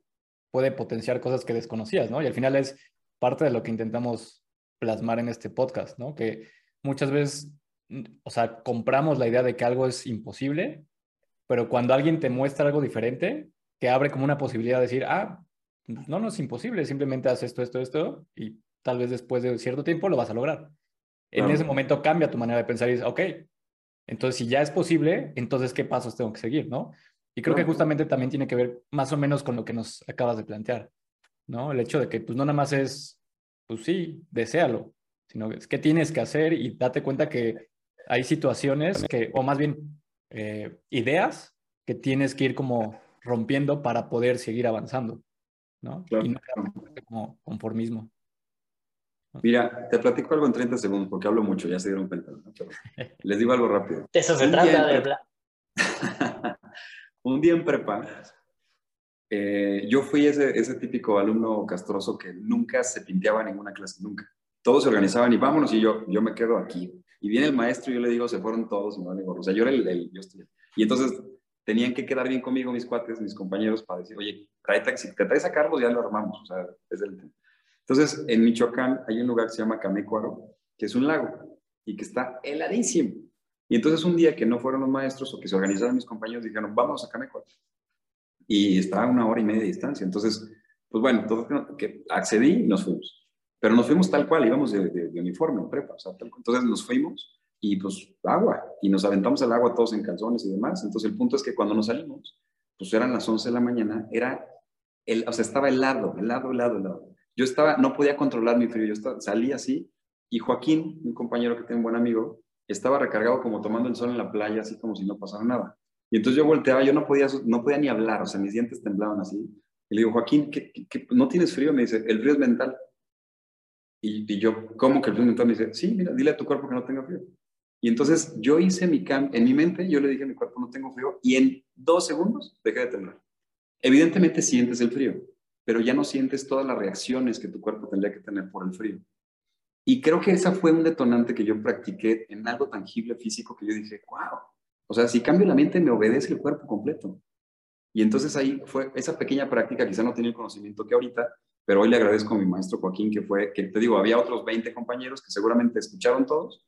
puede potenciar cosas que desconocías, ¿no? Y al final es parte de lo que intentamos plasmar en este podcast, ¿no? Que muchas veces, o sea, compramos la idea de que algo es imposible, pero cuando alguien te muestra algo diferente, que abre como una posibilidad de decir, ah, no, no es imposible, simplemente haz esto, esto, esto, y tal vez después de cierto tiempo lo vas a lograr. En ese momento cambia tu manera de pensar y dices, ok, entonces si ya es posible, entonces qué pasos tengo que seguir, ¿no? Y creo que justamente también tiene que ver más o menos con lo que nos acabas de plantear, ¿no? El hecho de que pues no nada más es, pues sí, deséalo, sino es que tienes que hacer y date cuenta que hay situaciones que, o más bien eh, ideas que tienes que ir como rompiendo para poder seguir avanzando, ¿no? Y no como conformismo. Mira, te platico algo en 30 segundos porque hablo mucho, ya se dieron cuenta. Les digo algo rápido. eso se trata de un día en prepa, eh, yo fui ese, ese típico alumno castroso que nunca se pinteaba ninguna clase, nunca. Todos se organizaban y vámonos y yo, yo me quedo aquí. Y viene el maestro y yo le digo, se fueron todos, me vale O sea, yo era el, yo estoy. Y entonces tenían que quedar bien conmigo mis cuates, mis compañeros, para decir, oye, si te traes a Carlos, ya lo armamos. O sea, es el Entonces, en Michoacán hay un lugar que se llama Camecuaro, que es un lago y que está heladísimo. Y entonces un día que no fueron los maestros o que se organizaron mis compañeros, dijeron, vamos a Camecuaro. Y estaba a una hora y media de distancia. Entonces, pues bueno, todo que accedí y nos fuimos. Pero nos fuimos tal cual, íbamos de, de, uniforme, prepa. O sea, entonces nos fuimos y pues agua. Y nos aventamos al agua todos en calzones y demás. Entonces el punto es que cuando nos salimos, pues eran las 11 de la mañana, era, el, o sea, estaba helado, helado, helado, helado. Yo estaba, no podía controlar mi frío, yo salí así y Joaquín, un compañero que tengo un buen amigo, estaba recargado como tomando el sol en la playa, así como si no pasara nada. Y entonces yo volteaba, yo no podía, no podía ni hablar, o sea, mis dientes temblaban así. Y le digo, Joaquín, ¿qué, no tienes frío? Me dice, el frío es mental. Y, yo, ¿cómo que el frío es mental? Me dice, sí, mira, dile a tu cuerpo que no tenga frío. Y entonces yo hice mi cambio, en mi mente yo le dije a mi cuerpo, no tengo frío, y en dos segundos dejé de temblar. Evidentemente sientes el frío, pero ya no sientes todas las reacciones que tu cuerpo tendría que tener por el frío. Y creo que esa fue un detonante que yo practiqué en algo tangible físico que yo dije, wow, o sea, si cambio la mente me obedece el cuerpo completo. Y entonces ahí fue esa pequeña práctica, quizá no tenía el conocimiento que ahorita, pero hoy le agradezco a mi maestro Joaquín, que fue, que te digo, había otros 20 compañeros que seguramente escucharon todos,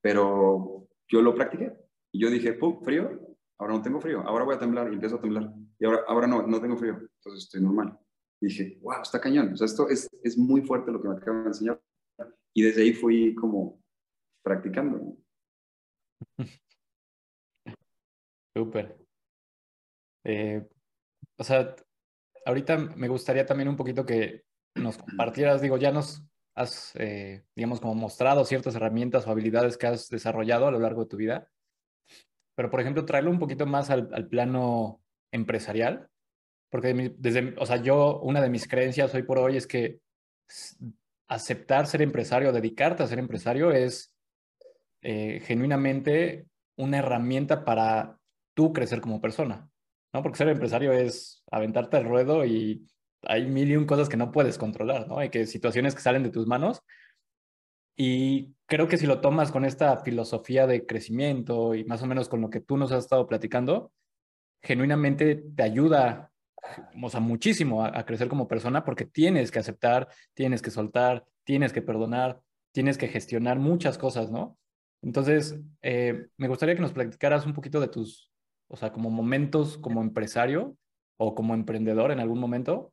pero yo lo practiqué. Y yo dije, pum, frío, ahora no tengo frío, ahora voy a temblar y empiezo a temblar. Y ahora, ahora no, no tengo frío, entonces estoy normal. Dije, wow, está cañón. O sea, esto es, es muy fuerte lo que me acaban de enseñar. Y desde ahí fui como practicando. Súper. Eh, o sea, ahorita me gustaría también un poquito que nos compartieras, digo, ya nos has, eh, digamos, como mostrado ciertas herramientas o habilidades que has desarrollado a lo largo de tu vida, pero, por ejemplo, traerlo un poquito más al, al plano empresarial, porque desde, o sea, yo, una de mis creencias hoy por hoy es que aceptar ser empresario, dedicarte a ser empresario es eh, genuinamente una herramienta para tú crecer como persona, ¿no? Porque ser empresario es aventarte al ruedo y hay mil y un cosas que no puedes controlar, ¿no? Hay que situaciones que salen de tus manos. Y creo que si lo tomas con esta filosofía de crecimiento y más o menos con lo que tú nos has estado platicando, genuinamente te ayuda o sea, muchísimo a, crecer como persona porque tienes que aceptar, tienes que soltar, tienes que perdonar, tienes que gestionar muchas cosas, ¿no? Entonces, eh, me gustaría que nos platicaras un poquito de tus, o sea, como momentos como empresario o como emprendedor en algún momento,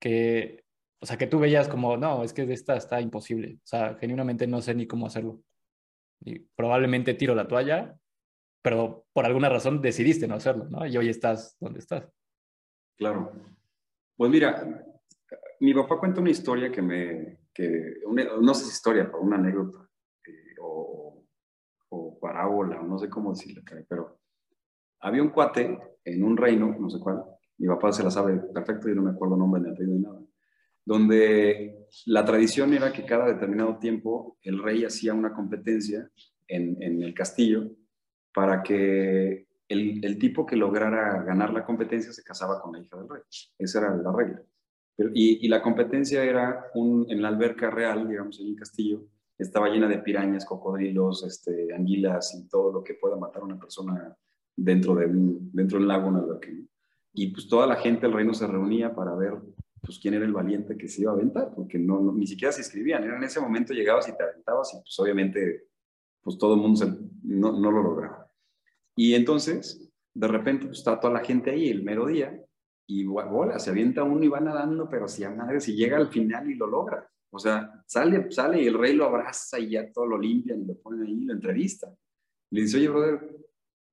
que, o sea, que tú veías como, no, es que esta está imposible, o sea, genuinamente no sé ni cómo hacerlo. Y probablemente tiro la toalla, pero por alguna razón decidiste no hacerlo, ¿no? Y hoy estás donde estás. Claro. Pues mira, mi papá cuenta una historia que me, que, no sé si historia, pero una anécdota, eh, o, parábola, no sé cómo decirlo, pero había un cuate en un reino, no sé cuál, mi papá se la sabe perfecto, y no me acuerdo nombre ni apellido ni nada, donde la tradición era que cada determinado tiempo el rey hacía una competencia en, en el castillo para que el, el, tipo que lograra ganar la competencia se casaba con la hija del rey. Esa era la regla. y, y, la competencia era un, en la alberca real, digamos, en un castillo, estaba llena de pirañas, cocodrilos, este, anguilas y todo lo que pueda matar a una persona dentro, de un, dentro del lago, una alberca. Y pues toda la gente del reino se reunía para ver pues quién era el valiente que se iba a aventar, porque no, ni siquiera se inscribían, era en ese momento llegabas y te aventabas y pues obviamente pues todo el mundo no, no, lo lograba. Y entonces, de repente pues, está toda la gente ahí el mero día y bola, se avienta uno y va nadando, pero si a madre, si llega al final y lo logra. O sea, sale, sale y el rey lo abraza y ya todo lo limpian y lo ponen ahí, lo entrevista. Le dice, oye, brother,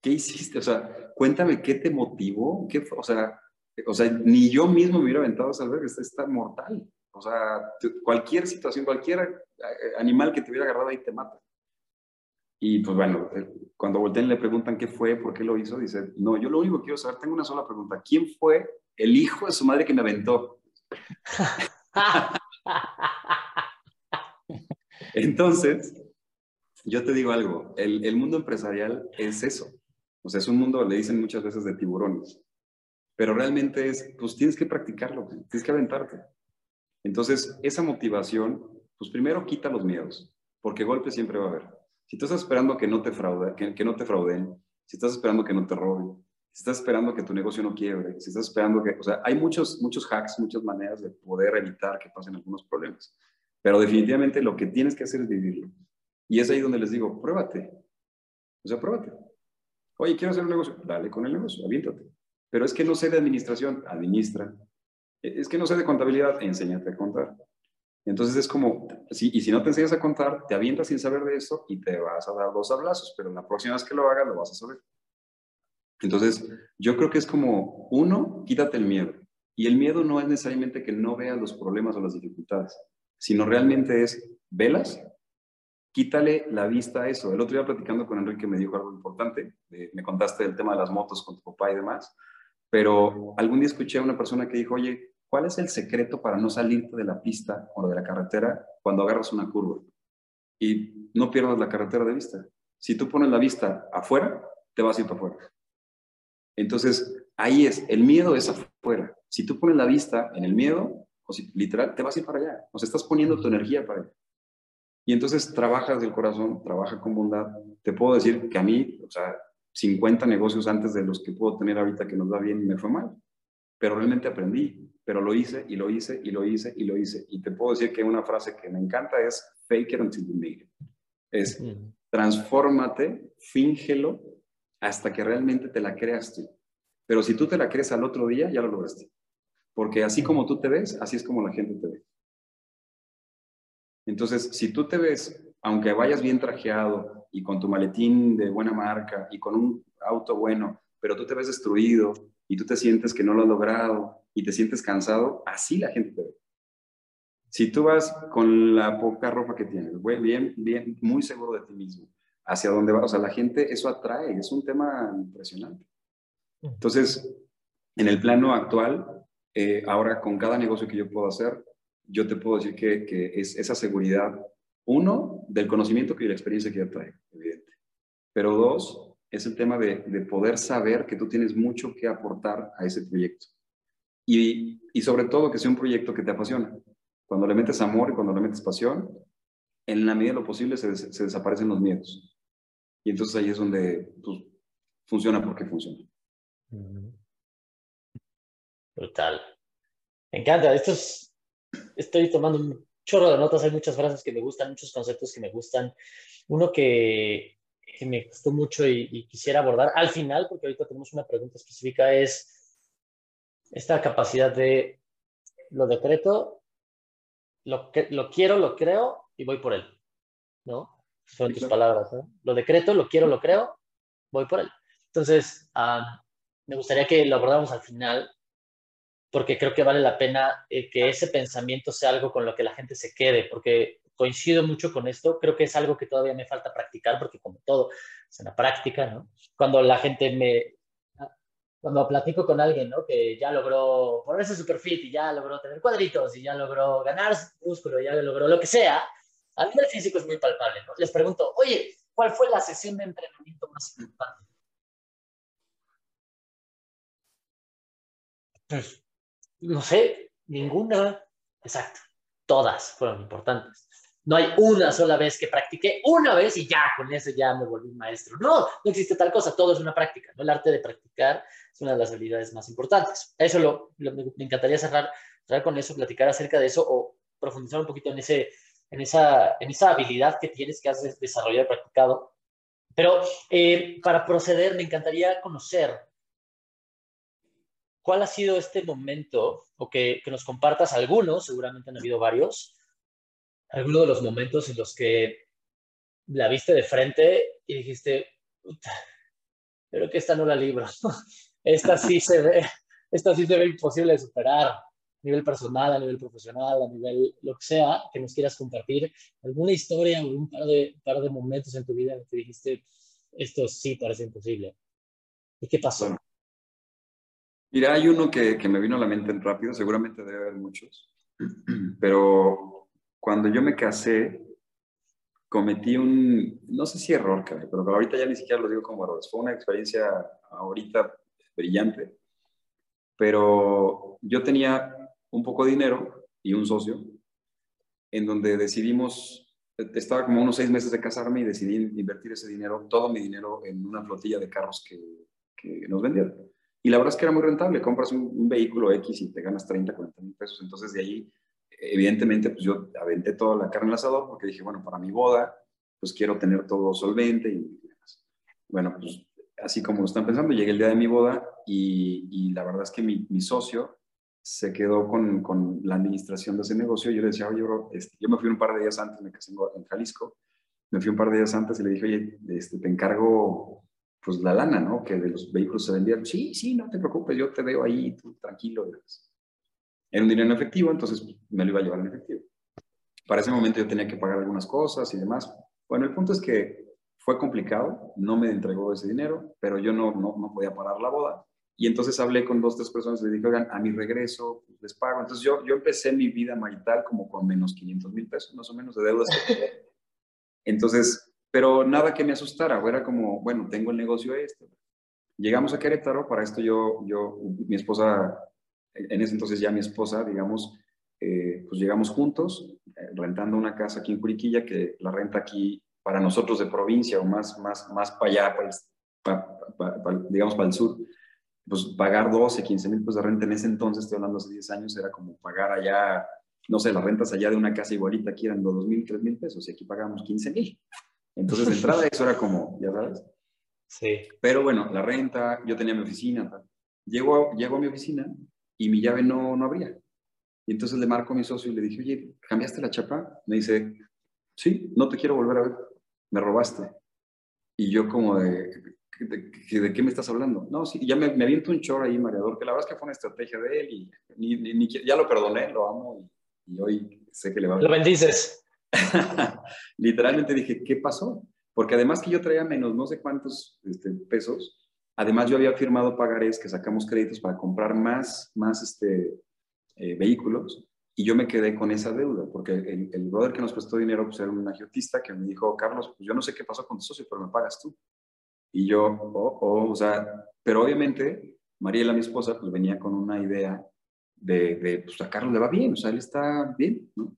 ¿qué hiciste? O sea, cuéntame qué te motivó, qué, o sea, o sea, ni yo mismo me hubiera aventado a saber que está mortal. O sea, cualquier situación, cualquier eh, animal que te hubiera agarrado ahí te mata. Y pues bueno, eh, cuando volteen le preguntan qué fue, por qué lo hizo, dice, no, yo lo único que quiero saber, tengo una sola pregunta, ¿quién fue el hijo de su madre que me aventó? Entonces, yo te digo algo, el, el, mundo empresarial es eso. O sea, es un mundo, le dicen muchas veces, de tiburones pero realmente es, pues tienes que practicarlo, tienes que aventarte. Entonces, esa motivación, pues primero quita los miedos, porque golpes siempre va a haber. Si estás esperando que no te, fraude, que, no te frauden, si estás esperando que no te roben, si estás esperando que tu negocio no quiebre, si estás esperando que, o sea, hay muchos, muchos hacks, muchas maneras de poder evitar que pasen algunos problemas. Pero definitivamente lo que tienes que hacer es vivirlo. Y es ahí donde les digo, pruébate. O sea, pruébate. Oye, quiero hacer un negocio. Dale con el negocio, aviéntate. Pero es que no sé de administración, administra. Es que no sé de contabilidad, enséñate a contar. Entonces es como, sí, y si no te enseñas a contar, te avientas sin saber de eso y te vas a dar dos abrazos, pero la próxima vez que lo hagas lo vas a saber. Entonces, yo creo que es como, uno, quítate el miedo. Y el miedo no es necesariamente que no veas los problemas o las dificultades, sino realmente es, velas, quítale la vista a eso. El otro día platicando con Enrique me dijo algo importante, me contaste el tema de las motos con tu papá y demás. Pero algún día escuché a una persona que dijo, oye, ¿cuál es el secreto para no salirte de la pista o de la carretera cuando agarras una curva? Y no pierdas la carretera de vista. Si tú pones la vista afuera, te vas a ir para afuera. Entonces, ahí es, el miedo es afuera. Si tú pones la vista en el miedo, o si literal, te vas a ir para allá. O sea, estás poniendo tu energía para allá. Y entonces trabajas del corazón, trabaja con bondad. Te puedo decir que a mí, o sea, 50 negocios antes de los que puedo tener ahorita que nos va bien me fue mal. Pero realmente aprendí, pero lo hice y lo hice y lo hice y lo hice. Y te puedo decir que una frase que me encanta es fake it until you make it. Es transfórmate, fíngelo hasta que realmente te la creas tú. Pero si tú te la crees al otro día, ya lo lograste. Porque así como tú te ves, así es como la gente te ve. Entonces, si tú te ves, aunque vayas bien trajeado, y con tu maletín de buena marca y con un auto bueno, pero tú te ves destruido y tú te sientes que no lo has logrado y te sientes cansado, así la gente te ve. Si tú vas con la poca ropa que tienes, bien, bien, muy seguro de ti mismo, hacia dónde vas, o sea, la gente, eso atrae, es un tema impresionante. Entonces, en el plano actual, eh, ahora con cada negocio que yo puedo hacer, yo te puedo decir que, que es esa seguridad uno, del conocimiento y la experiencia que ya trae, evidente. Pero dos, es el tema de, poder saber que tú tienes mucho que aportar a ese proyecto. Y, sobre todo que sea un proyecto que te apasiona. Cuando le metes amor y cuando le metes pasión, en la medida de lo posible se, desaparecen los miedos. Y entonces ahí es donde pues, funciona porque funciona. Brutal. Me encanta. Esto es, estoy tomando chorro de notas, hay muchas frases que me gustan, muchos conceptos que me gustan. Uno que, que me gustó mucho y, quisiera abordar al final, porque ahorita tenemos una pregunta específica, es esta capacidad de lo decreto, lo, que, lo quiero, lo creo y voy por él. ¿No? Son tus palabras. ¿no? Lo decreto, lo quiero, lo creo, voy por él. Entonces, ah, me gustaría que lo abordáramos al final, porque creo que vale la pena eh, que ese pensamiento sea algo con lo que la gente se quede, porque coincido mucho con esto, creo que es algo que todavía me falta practicar, porque como todo es una práctica, ¿no? Cuando la gente me, cuando platico con alguien, ¿no? Que ya logró ponerse super fit y ya logró tener cuadritos y ya logró ganar músculo, y ya logró lo que sea, a nivel físico es muy palpable. Les pregunto, oye, ¿cuál fue la sesión de entrenamiento más importante? Pues, no sé, ninguna. Exacto, todas fueron importantes. No hay una sola vez que practiqué, una vez y ya, con eso ya me volví maestro. No, no existe tal cosa, todo es una práctica. ¿no? El arte de practicar es una de las habilidades más importantes. Eso lo, me encantaría cerrar, cerrar con eso, platicar acerca de eso o profundizar un poquito en, ese, en, esa, en esa habilidad que tienes que has desarrollado y practicado. Pero eh, para proceder, me encantaría conocer cuál ha sido este momento, o que, que nos compartas algunos, seguramente han habido varios, algunos de los momentos en los que la viste de frente y dijiste, pero que esta no la libro. esta sí se ve, esta sí se ve imposible de superar a nivel personal, a nivel profesional, a nivel lo que sea, que nos quieras compartir, alguna historia o un par de, par de momentos en tu vida en que dijiste, esto sí parece imposible. ¿Y qué pasó? Mira, hay uno que, que me vino a la mente rápido, seguramente debe haber muchos, pero cuando yo me casé, cometí un, no sé si error, pero ahorita ya ni siquiera lo digo como error, fue una experiencia ahorita brillante, pero yo tenía un poco de dinero y un socio, en donde decidimos, estaba como unos seis meses de casarme y decidí invertir ese dinero, todo mi dinero, en una flotilla de carros que, que nos vendieron. Y la verdad es que era muy rentable, compras un, un vehículo X y te ganas 30, 40 mil pesos, entonces de ahí evidentemente, pues yo aventé toda la carne al asador porque dije, bueno, para mi boda, pues quiero tener todo solvente y demás. Bueno, pues así como lo están pensando, llegué el día de mi boda y, y la verdad es que mi, mi socio se quedó con, con, la administración de ese negocio. Yo le decía, oye, bro, este, yo me fui un par de días antes, me casé en Jalisco, me fui un par de días antes y le dije, oye, este, te encargo pues la lana, ¿no? Que de los vehículos se vendían. Sí, sí, no te preocupes, yo te veo ahí, tú tranquilo. Era un dinero en efectivo, entonces me lo iba a llevar en efectivo. Para ese momento yo tenía que pagar algunas cosas y demás. Bueno, el punto es que fue complicado, no me entregó ese dinero, pero yo no, no, no podía parar la boda. Y entonces hablé con dos, tres personas y le dije, oigan, a mi regreso pues, les pago. Entonces yo, yo empecé mi vida marital como con menos 500 mil pesos, más o menos, de deudas. entonces, pero nada que me asustara, era como, bueno, tengo el negocio este. Llegamos a Querétaro, para esto yo, yo mi esposa en ese entonces ya mi esposa, digamos, eh, pues llegamos juntos, eh, rentando una casa aquí en Curiquilla, que la renta aquí para nosotros de provincia o más, más, más para allá, digamos para el sur, pues pagar 12, 15 mil pesos de renta en ese entonces, estoy hablando hace 10 años, era como pagar allá, no sé, las rentas allá de una casa igualita aquí eran 2 mil, 3 mil pesos y aquí pagamos 15 mil. Entonces, de entrada eso era como, ya sabes. Sí. Pero bueno, la renta, yo tenía mi oficina, tal. Llego, llego a mi oficina y mi llave no, no abría. Y entonces le marco a mi socio y le dije, oye, ¿cambiaste la chapa? Me dice, sí, no te quiero volver a ver, me robaste. Y yo como de, ¿de, qué me estás hablando? No, sí, ya me, me aviento un chor ahí, mareador, que la verdad es que fue una estrategia de él y ni, ni, ya lo perdoné, lo amo y, hoy sé que le va a... Lo bendices. Literalmente dije, ¿qué pasó? Porque además que yo traía menos no sé cuántos este, pesos, Además, yo había firmado pagarés que sacamos créditos para comprar más, más este, eh, vehículos y yo me quedé con esa deuda, porque el, el brother que nos prestó dinero pues, era un agiotista que me dijo, Carlos, pues yo no sé qué pasó con tu socio, pero me pagas tú. Y yo, oh, oh, o sea, pero obviamente Mariela, mi esposa, pues venía con una idea de, de, pues a Carlos le va bien, o sea, él está bien, ¿no?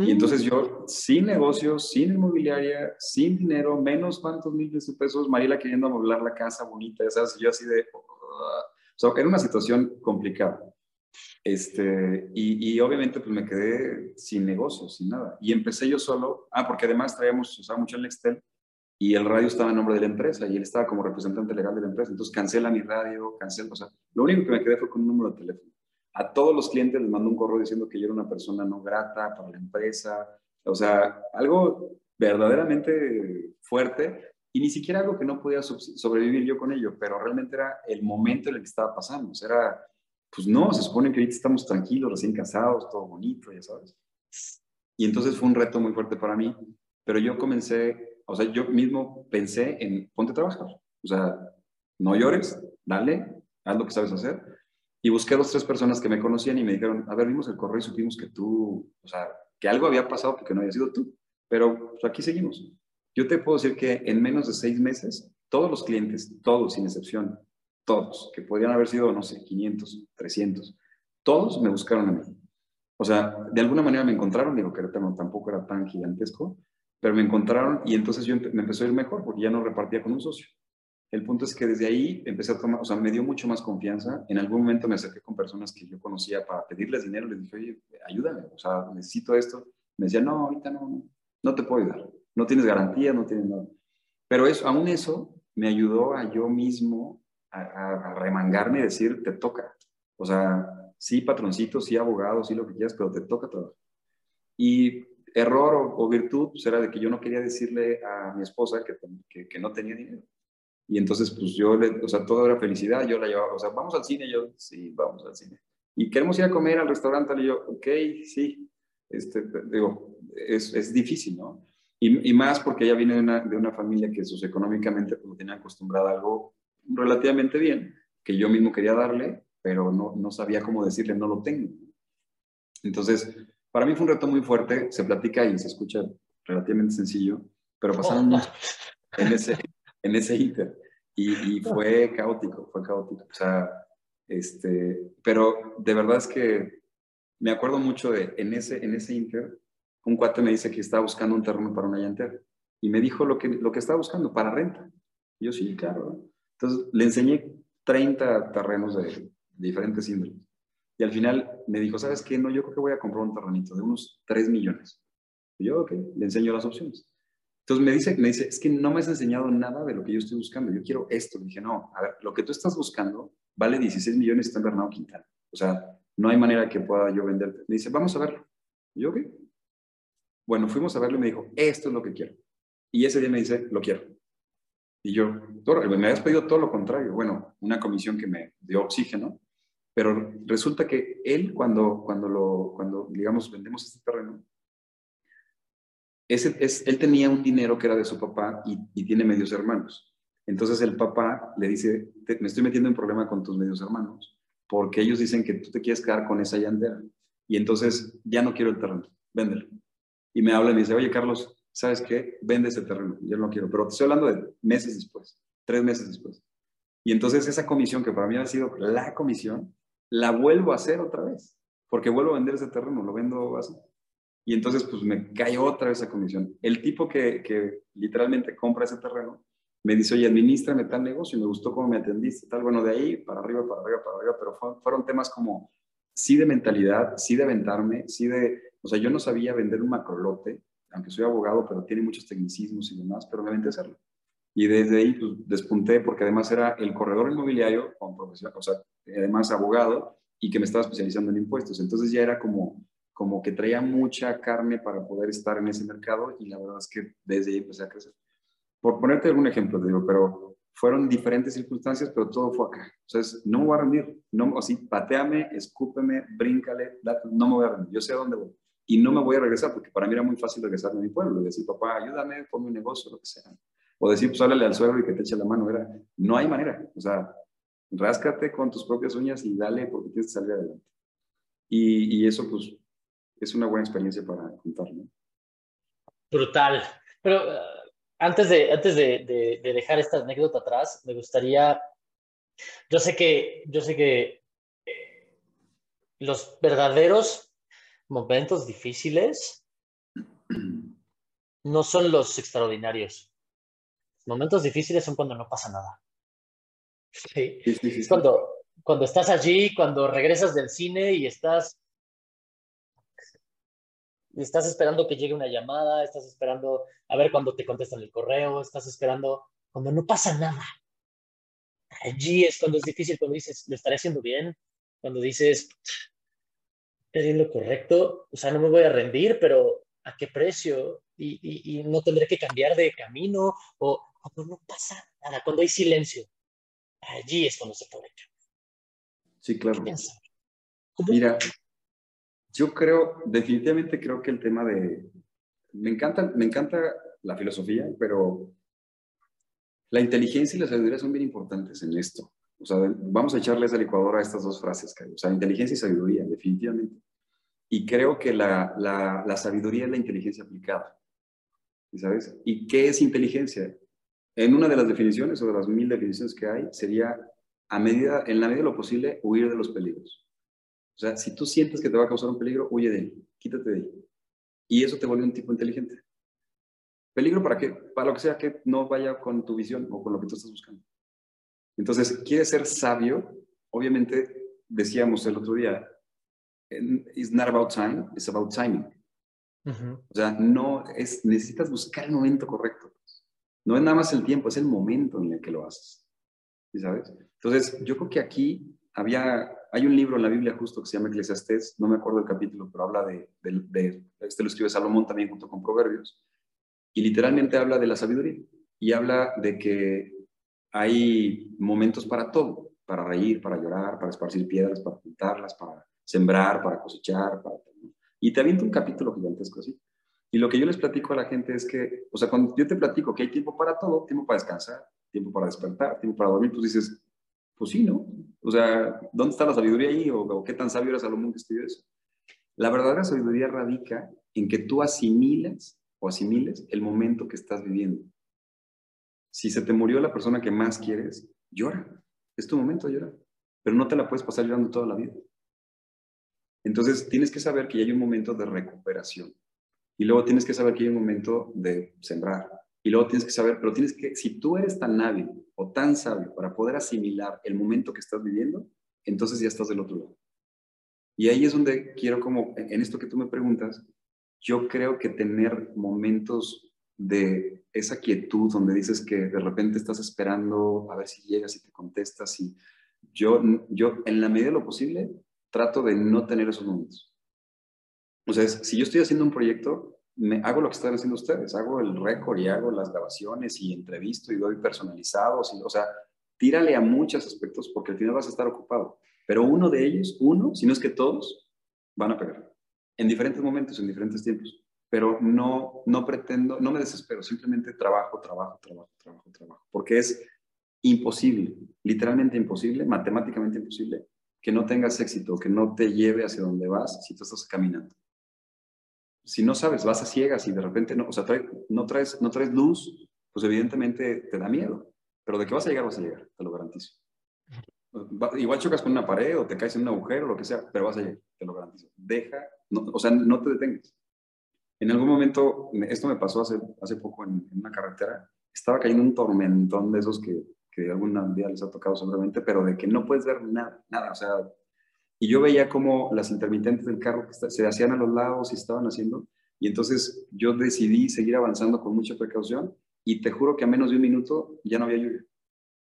Y entonces yo, sin negocios, sin inmobiliaria, sin dinero, menos cuantos miles de pesos, Mariela queriendo amoblar la casa bonita, ¿sabes? Yo así de... o sea, era una situación complicada. Este, y, y, obviamente pues me quedé sin negocios, sin nada. Y empecé yo solo, ah, porque además traíamos, usaba mucho el Nextel y el radio estaba en nombre de la empresa y él estaba como representante legal de la empresa. Entonces cancela mi radio, cancela, o sea, lo único que me quedé fue con un número de teléfono. A todos los clientes les mando un correo diciendo que yo era una persona no grata para la empresa. O sea, algo verdaderamente fuerte y ni siquiera algo que no podía sobrevivir yo con ello, pero realmente era el momento en el que estaba pasando. O sea, era, Pues no, se supone que ahorita estamos tranquilos, recién casados, todo bonito, ya sabes. Y entonces fue un reto muy fuerte para mí, pero yo comencé, o sea, yo mismo pensé en ponte a trabajar. O sea, no llores, dale, haz lo que sabes hacer. Y busqué a dos, tres personas que me conocían y me dijeron, a ver, vimos el correo y supimos que tú, o sea, que algo había pasado porque no había sido tú, pero pues, aquí seguimos. Yo te puedo decir que en menos de seis meses, todos los clientes, todos sin excepción, todos, que podrían haber sido, no sé, 500, 300, todos me buscaron a mí. O sea, de alguna manera me encontraron, digo que tampoco era tan gigantesco, pero me encontraron y entonces yo me empezó a ir mejor porque ya no repartía con un socio. El punto es que desde ahí empecé a tomar, o sea, me dio mucho más confianza. En algún momento me acerqué con personas que yo conocía para pedirles dinero. Les dije, oye, ayúdame, o sea, necesito esto. Me decían, no, ahorita no, no te puedo ayudar. No tienes garantía, no tienes nada. Pero eso, aún eso me ayudó a yo mismo a, remangarme y decir, te toca. O sea, sí, patroncito, sí, abogado, sí, lo que quieras, pero te toca todo. Y error o, virtud pues, era de que yo no quería decirle a mi esposa que no tenía dinero. Y entonces, pues yo, le, o sea, todo era felicidad, yo la llevaba, o sea, vamos al cine, yo, sí, vamos al cine. Y queremos ir a comer al restaurante, y yo, ok, sí, este, digo, es, es difícil, ¿no? Y, y, más porque ella viene de una, de una familia que socioeconómicamente como tenía acostumbrada a algo relativamente bien, que yo mismo quería darle, pero no, no sabía cómo decirle, no lo tengo. Entonces, para mí fue un reto muy fuerte, se platica y se escucha relativamente sencillo, pero pasaron mucho en ese, en ese inter. Y, fue caótico, fue caótico. O sea, este, pero de verdad es que me acuerdo mucho de, en ese, en ese inter, un cuate me dice que estaba buscando un terreno para una llantera. Y me dijo lo que, lo que estaba buscando, para renta. Y yo, sí, claro. Entonces, le enseñé 30 terrenos de, diferentes índoles. Y al final me dijo, ¿sabes qué? No, yo creo que voy a comprar un terrenito de unos 3 millones. Y yo, ok, le enseño las opciones. Entonces me dice, me dice, es que no me has enseñado nada de lo que yo estoy buscando, yo quiero esto. Le dije, no, a ver, lo que tú estás buscando vale 16 millones está en Bernardo Quintana. O sea, no hay manera que pueda yo venderte. Me dice, vamos a verlo. Yo, ¿qué? Bueno, fuimos a verlo y me dijo, esto es lo que quiero. Y ese día me dice, lo quiero. Y yo, me habías pedido todo lo contrario. Bueno, una comisión que me dio oxígeno, pero resulta que él cuando, cuando, lo, cuando digamos, vendemos este terreno, él tenía un dinero que era de su papá y, tiene medios hermanos. Entonces el papá le dice, me estoy metiendo en problema con tus medios hermanos, porque ellos dicen que tú te quieres quedar con esa llantera. Y entonces ya no quiero el terreno, véndelo. Y me habla y me dice, oye Carlos, ¿sabes qué? Vende ese terreno, yo no quiero. Pero te estoy hablando de meses después, tres meses después. Y entonces esa comisión, que para mí ha sido la comisión, la vuelvo a hacer otra vez, porque vuelvo a vender ese terreno, lo vendo así. Y entonces, pues me cae otra vez esa comisión. El tipo que, que literalmente compra ese terreno me dice, oye, administrame tal negocio, y me gustó cómo me atendiste, tal, bueno, de ahí para arriba, para arriba, para arriba, pero fueron, temas como, sí de mentalidad, sí de aventarme, sí de, o sea, yo no sabía vender un macrolote, aunque soy abogado, pero tiene muchos tecnicismos y demás, pero me aventé a hacerlo. Y desde ahí pues, despunté porque además era el corredor inmobiliario o sea, además abogado y que me estaba especializando en impuestos. Entonces ya era como, como que traía mucha carne para poder estar en ese mercado y la verdad es que desde ahí empecé a crecer. Por ponerte algún ejemplo, te digo, pero fueron diferentes circunstancias, pero todo fue acá. Entonces, no me voy a rendir, no, así, pateame, escúpeme, bríncale, no me voy a rendir, yo sé a dónde voy. Y no me voy a regresar, porque para mí era muy fácil regresar a mi pueblo, decir, papá, ayúdame, ponme un negocio, lo que sea. O decir, pues háblale al suegro y que te eche la mano. Era, no hay manera. O sea, ráscate con tus propias uñas y dale porque tienes que salir adelante. Y, y eso, pues, es una buena experiencia para contar, Brutal. Pero uh, antes, de, antes de, de, dejar esta anécdota atrás, me gustaría, yo sé que, yo sé que eh, los verdaderos momentos difíciles no son los extraordinarios. momentos difíciles son cuando no pasa nada. Sí. Cuando, cuando estás allí, cuando regresas del cine y estás estás esperando que llegue una llamada, estás esperando a ver cuando te contestan el correo, estás esperando cuando no pasa nada. Allí es cuando es difícil, cuando dices, lo estaré haciendo bien, cuando dices, es lo correcto, o sea, no me voy a rendir, pero ¿a qué precio? Y, no tendré que cambiar de camino, o cuando no pasa nada, cuando hay silencio. Allí es cuando se puede Sí, claro. Mira, yo creo, definitivamente creo que el tema de, me encanta, me encanta la filosofía, pero la inteligencia y la sabiduría son bien importantes en esto. O sea, vamos a echarles al Ecuador a estas dos frases, o sea, inteligencia y sabiduría, definitivamente. Y creo que la, la, la sabiduría es la inteligencia aplicada. ¿Sabes? ¿Y qué es inteligencia? En una de las definiciones o de las mil definiciones que hay, sería a medida, en la medida de lo posible, huir de los peligros. O sea, si tú sientes que te va a causar un peligro, huye de él, quítate de él. Y eso te vuelve un tipo inteligente. ¿Peligro para qué? Para lo que sea que no vaya con tu visión o con lo que tú estás buscando. Entonces, quieres ser sabio, obviamente, decíamos el otro día, it's not about time, it's about timing. O sea, no es, necesitas buscar el momento correcto. No es nada más el tiempo, es el momento en el que lo haces. ¿Sabes? Entonces, yo creo que aquí había, hay un libro en la Biblia justo que se llama Eclesiastés, no me acuerdo el capítulo, pero habla de, de, este lo escribe Salomón también junto con Proverbios, y literalmente habla de la sabiduría y habla de que hay momentos para todo, para reír, para llorar, para esparcir piedras, para pintarlas, para sembrar, para cosechar, para... y te aviento un capítulo gigantesco así. Y lo que yo les platico a la gente es que, o sea, cuando yo te platico que hay tiempo para todo, tiempo para descansar, tiempo para despertar, tiempo para dormir, pues dices, pues sí, ¿no? O sea, ¿dónde está la sabiduría ahí? ¿O, qué tan sabio era Salomón que estudió eso? La verdadera sabiduría radica en que tú asimiles o asimiles el momento que estás viviendo. Si se te murió la persona que más quieres, llora. Es tu momento de llorar. Pero no te la puedes pasar llorando toda la vida. Entonces, tienes que saber que hay un momento de recuperación. Y luego tienes que saber que hay un momento de sembrar. Y luego tienes que saber, pero tienes que, si tú eres tan hábil o tan sabio para poder asimilar el momento que estás viviendo, entonces ya estás del otro lado. Y ahí es donde quiero como, en esto que tú me preguntas, yo creo que tener momentos de esa quietud donde dices que de repente estás esperando a ver si llegas y te contestas y yo, yo en la medida de lo posible trato de no tener esos momentos. O sea, si yo estoy haciendo un proyecto, me, hago lo que están haciendo ustedes, hago el récord y hago las grabaciones y entrevisto y doy personalizados, y, o sea, tírale a muchos aspectos porque al final vas a estar ocupado. Pero uno de ellos, uno, si no es que todos, van a pegar. En diferentes momentos, en diferentes tiempos. Pero no, no pretendo, no me desespero, simplemente trabajo, trabajo, trabajo, trabajo, trabajo. Porque es imposible, literalmente imposible, matemáticamente imposible, que no tengas éxito, que no te lleve hacia donde vas si tú estás caminando si no sabes, vas a ciegas y de repente no, o sea, no, traes, no traes luz, pues evidentemente te da miedo. Pero de que vas a llegar, vas a llegar, te lo garantizo. igual chocas con una pared o te caes en un agujero, lo que sea, pero vas a llegar, te lo garantizo. Deja, o sea, no te detengas. En algún momento, esto me pasó hace, hace poco en, una carretera, estaba cayendo un tormentón de esos que, que algún día les ha tocado seguramente, pero de que no puedes ver nada, nada, o sea, y yo veía cómo las intermitentes del carro se hacían a los lados y estaban haciendo. Y entonces yo decidí seguir avanzando con mucha precaución y te juro que a menos de un minuto ya no había lluvia.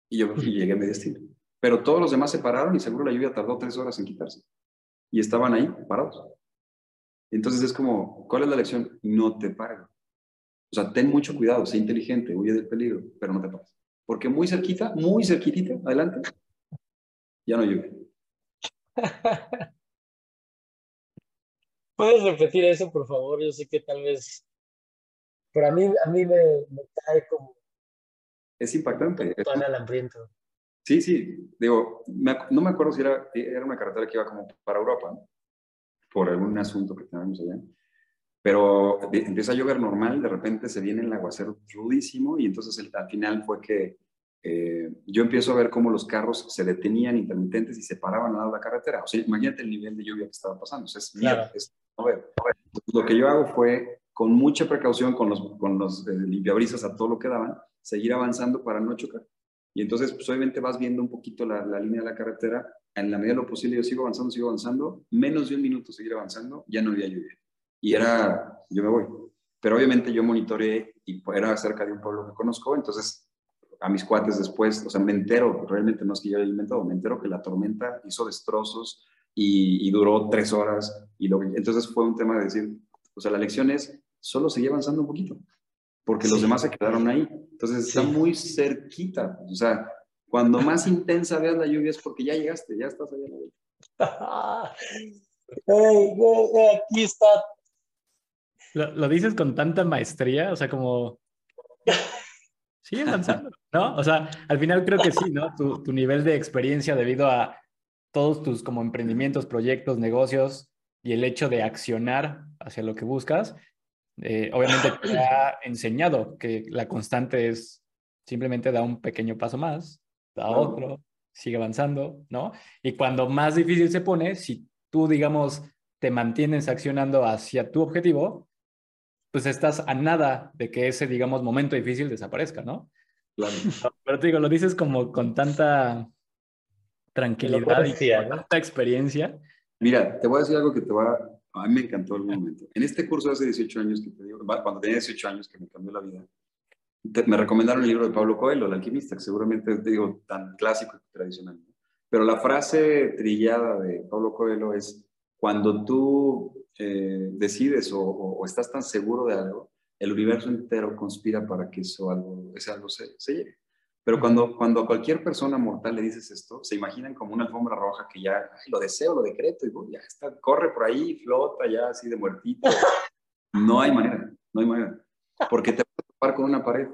Y yo llegué a mi destino. Pero todos los demás se pararon y seguro la lluvia tardó tres horas en quitarse. Y estaban ahí, parados. Entonces es como, ¿cuál es la lección? No te pares. O sea, ten mucho cuidado, sé inteligente, huye del peligro, pero no te pares. Porque muy cerquita, muy cerquitita, adelante, ya no llueve. ¿Puedes repetir eso, por favor? Yo sé que tal vez, pero a mí, a mí me, me cae como... Es impactante. Pan al hambriento. Sí, sí. Digo, no me acuerdo si era, era una carretera que iba como para Europa, por algún asunto que tenemos allá. Pero empieza a llover normal, de repente se viene el aguacero rudísimo y entonces el, al final fue que eh, yo empiezo a ver cómo los carros se detenían intermitentes y se paraban al lado de la carretera. O sea, imagínate el nivel de lluvia que estaba pasando. O sea, es, claro. es ver, Lo que yo hago fue, con mucha precaución, con los, con los eh, limpiabrisas a todo lo que daban, seguir avanzando para no chocar. Y entonces, pues obviamente vas viendo un poquito la, la línea de la carretera. En la medida de lo posible, yo sigo avanzando, sigo avanzando. Menos de un minuto seguir avanzando, ya no había lluvia. Y era, yo me voy. Pero obviamente yo monitoreé y era cerca de un pueblo que conozco, entonces a mis cuates después, o sea, me entero, realmente no es que yo haya inventado, me entero que la tormenta hizo destrozos y, duró tres horas. Y lo entonces fue un tema de decir, o sea, la lección es, solo seguía avanzando un poquito, porque los demás se quedaron ahí. Entonces está muy cerquita, o sea, Cuando más intensa veas la lluvia es porque ya llegaste, ya estás allá. aquí está. Lo, lo, dices con tanta maestría, o sea, como... Sigue avanzando, ¿no? O sea, al final creo que sí, ¿no? Tu, tu nivel de experiencia debido a todos tus como emprendimientos, proyectos, negocios y el hecho de accionar hacia lo que buscas, eh, obviamente te ha enseñado que la constante es simplemente da un pequeño paso más, da otro, sigue avanzando, ¿no? Y cuando más difícil se pone, si tú, digamos, te mantienes accionando hacia tu objetivo, pues estás a nada de que ese, digamos, momento difícil desaparezca, ¿no? Claro. Pero te digo, lo dices como con tanta tranquilidad y con tanta experiencia. Mira, te voy a decir algo que te va a... mí me encantó el momento. En este curso hace 18 años que te digo, cuando tenía 18 años que me cambió la vida, me recomendaron el libro de Pablo Coelho, El alquimista, que seguramente te digo tan clásico y tradicional. Pero la frase trillada de Pablo Coelho es, cuando tú eh, decides o, estás tan seguro de algo, el universo entero conspira para que eso algo, ese algo se, se llegue. Pero cuando, cuando a cualquier persona mortal le dices esto, se imaginan como una alfombra roja que ya lo deseo, lo decreto, y ya está, corre por ahí, flota ya así de muertito. No hay manera, no hay manera. Porque te vas a topar con una pared.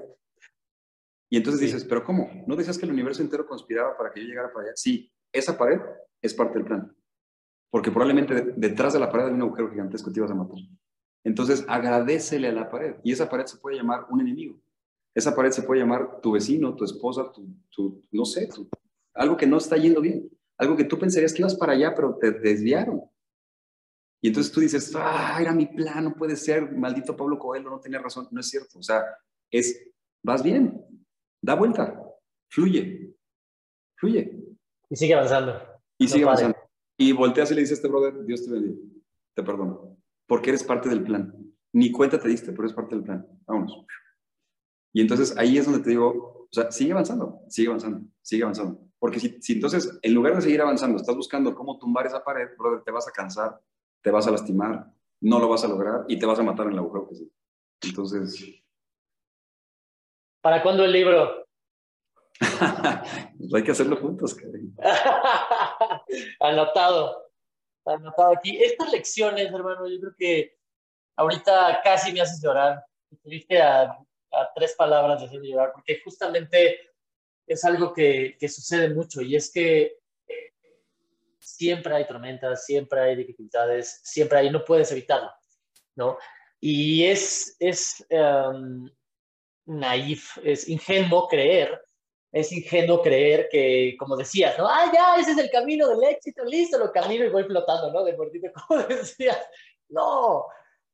Y entonces dices, ¿pero cómo? ¿No decías que el universo entero conspiraba para que yo llegara para allá? Sí, esa pared es parte del plan. Porque probablemente detrás de la pared hay un agujero gigantesco que te ibas a matar. Entonces agradecele a la pared. Y esa pared se puede llamar un enemigo. Esa pared se puede llamar tu vecino, tu esposa, tu, no sé, algo que no está yendo bien. Algo que tú pensarías que ibas para allá, pero te desviaron. Y entonces tú dices, ah, era mi plan, no puede ser, maldito Pablo Coelho, no tenía razón. No es cierto. O sea, es, vas bien, da vuelta, fluye, fluye. Y sigue avanzando. Y sigue avanzando. Y volteas y le dices a este brother, Dios te bendiga, te perdono, porque eres parte del plan. Ni cuenta te diste, pero eres parte del plan. Vámonos. Y entonces ahí es donde te digo, o sea, sigue avanzando, sigue avanzando, sigue avanzando. Porque si, si entonces, en lugar de seguir avanzando, estás buscando cómo tumbar esa pared, brother, te vas a cansar, te vas a lastimar, no lo vas a lograr y te vas a matar en el agujero. Entonces... ¿Para cuándo el libro? Pues hay que hacerlo juntos, anotado, anotado aquí. Estas lecciones, hermano, yo creo que ahorita casi me haces llorar. Estuviste a a tres palabras de hacer llorar, porque justamente es algo que, que sucede mucho y es que siempre hay tormentas, siempre hay dificultades, siempre hay, no puedes evitarlo, ¿no? Y es, es um, naif, es ingenuo creer, es ingenuo creer que, como decías, ¿no? Ah, ya, ese es el camino del éxito, listo, lo camino y voy flotando, ¿no? De muertito, como decías. No,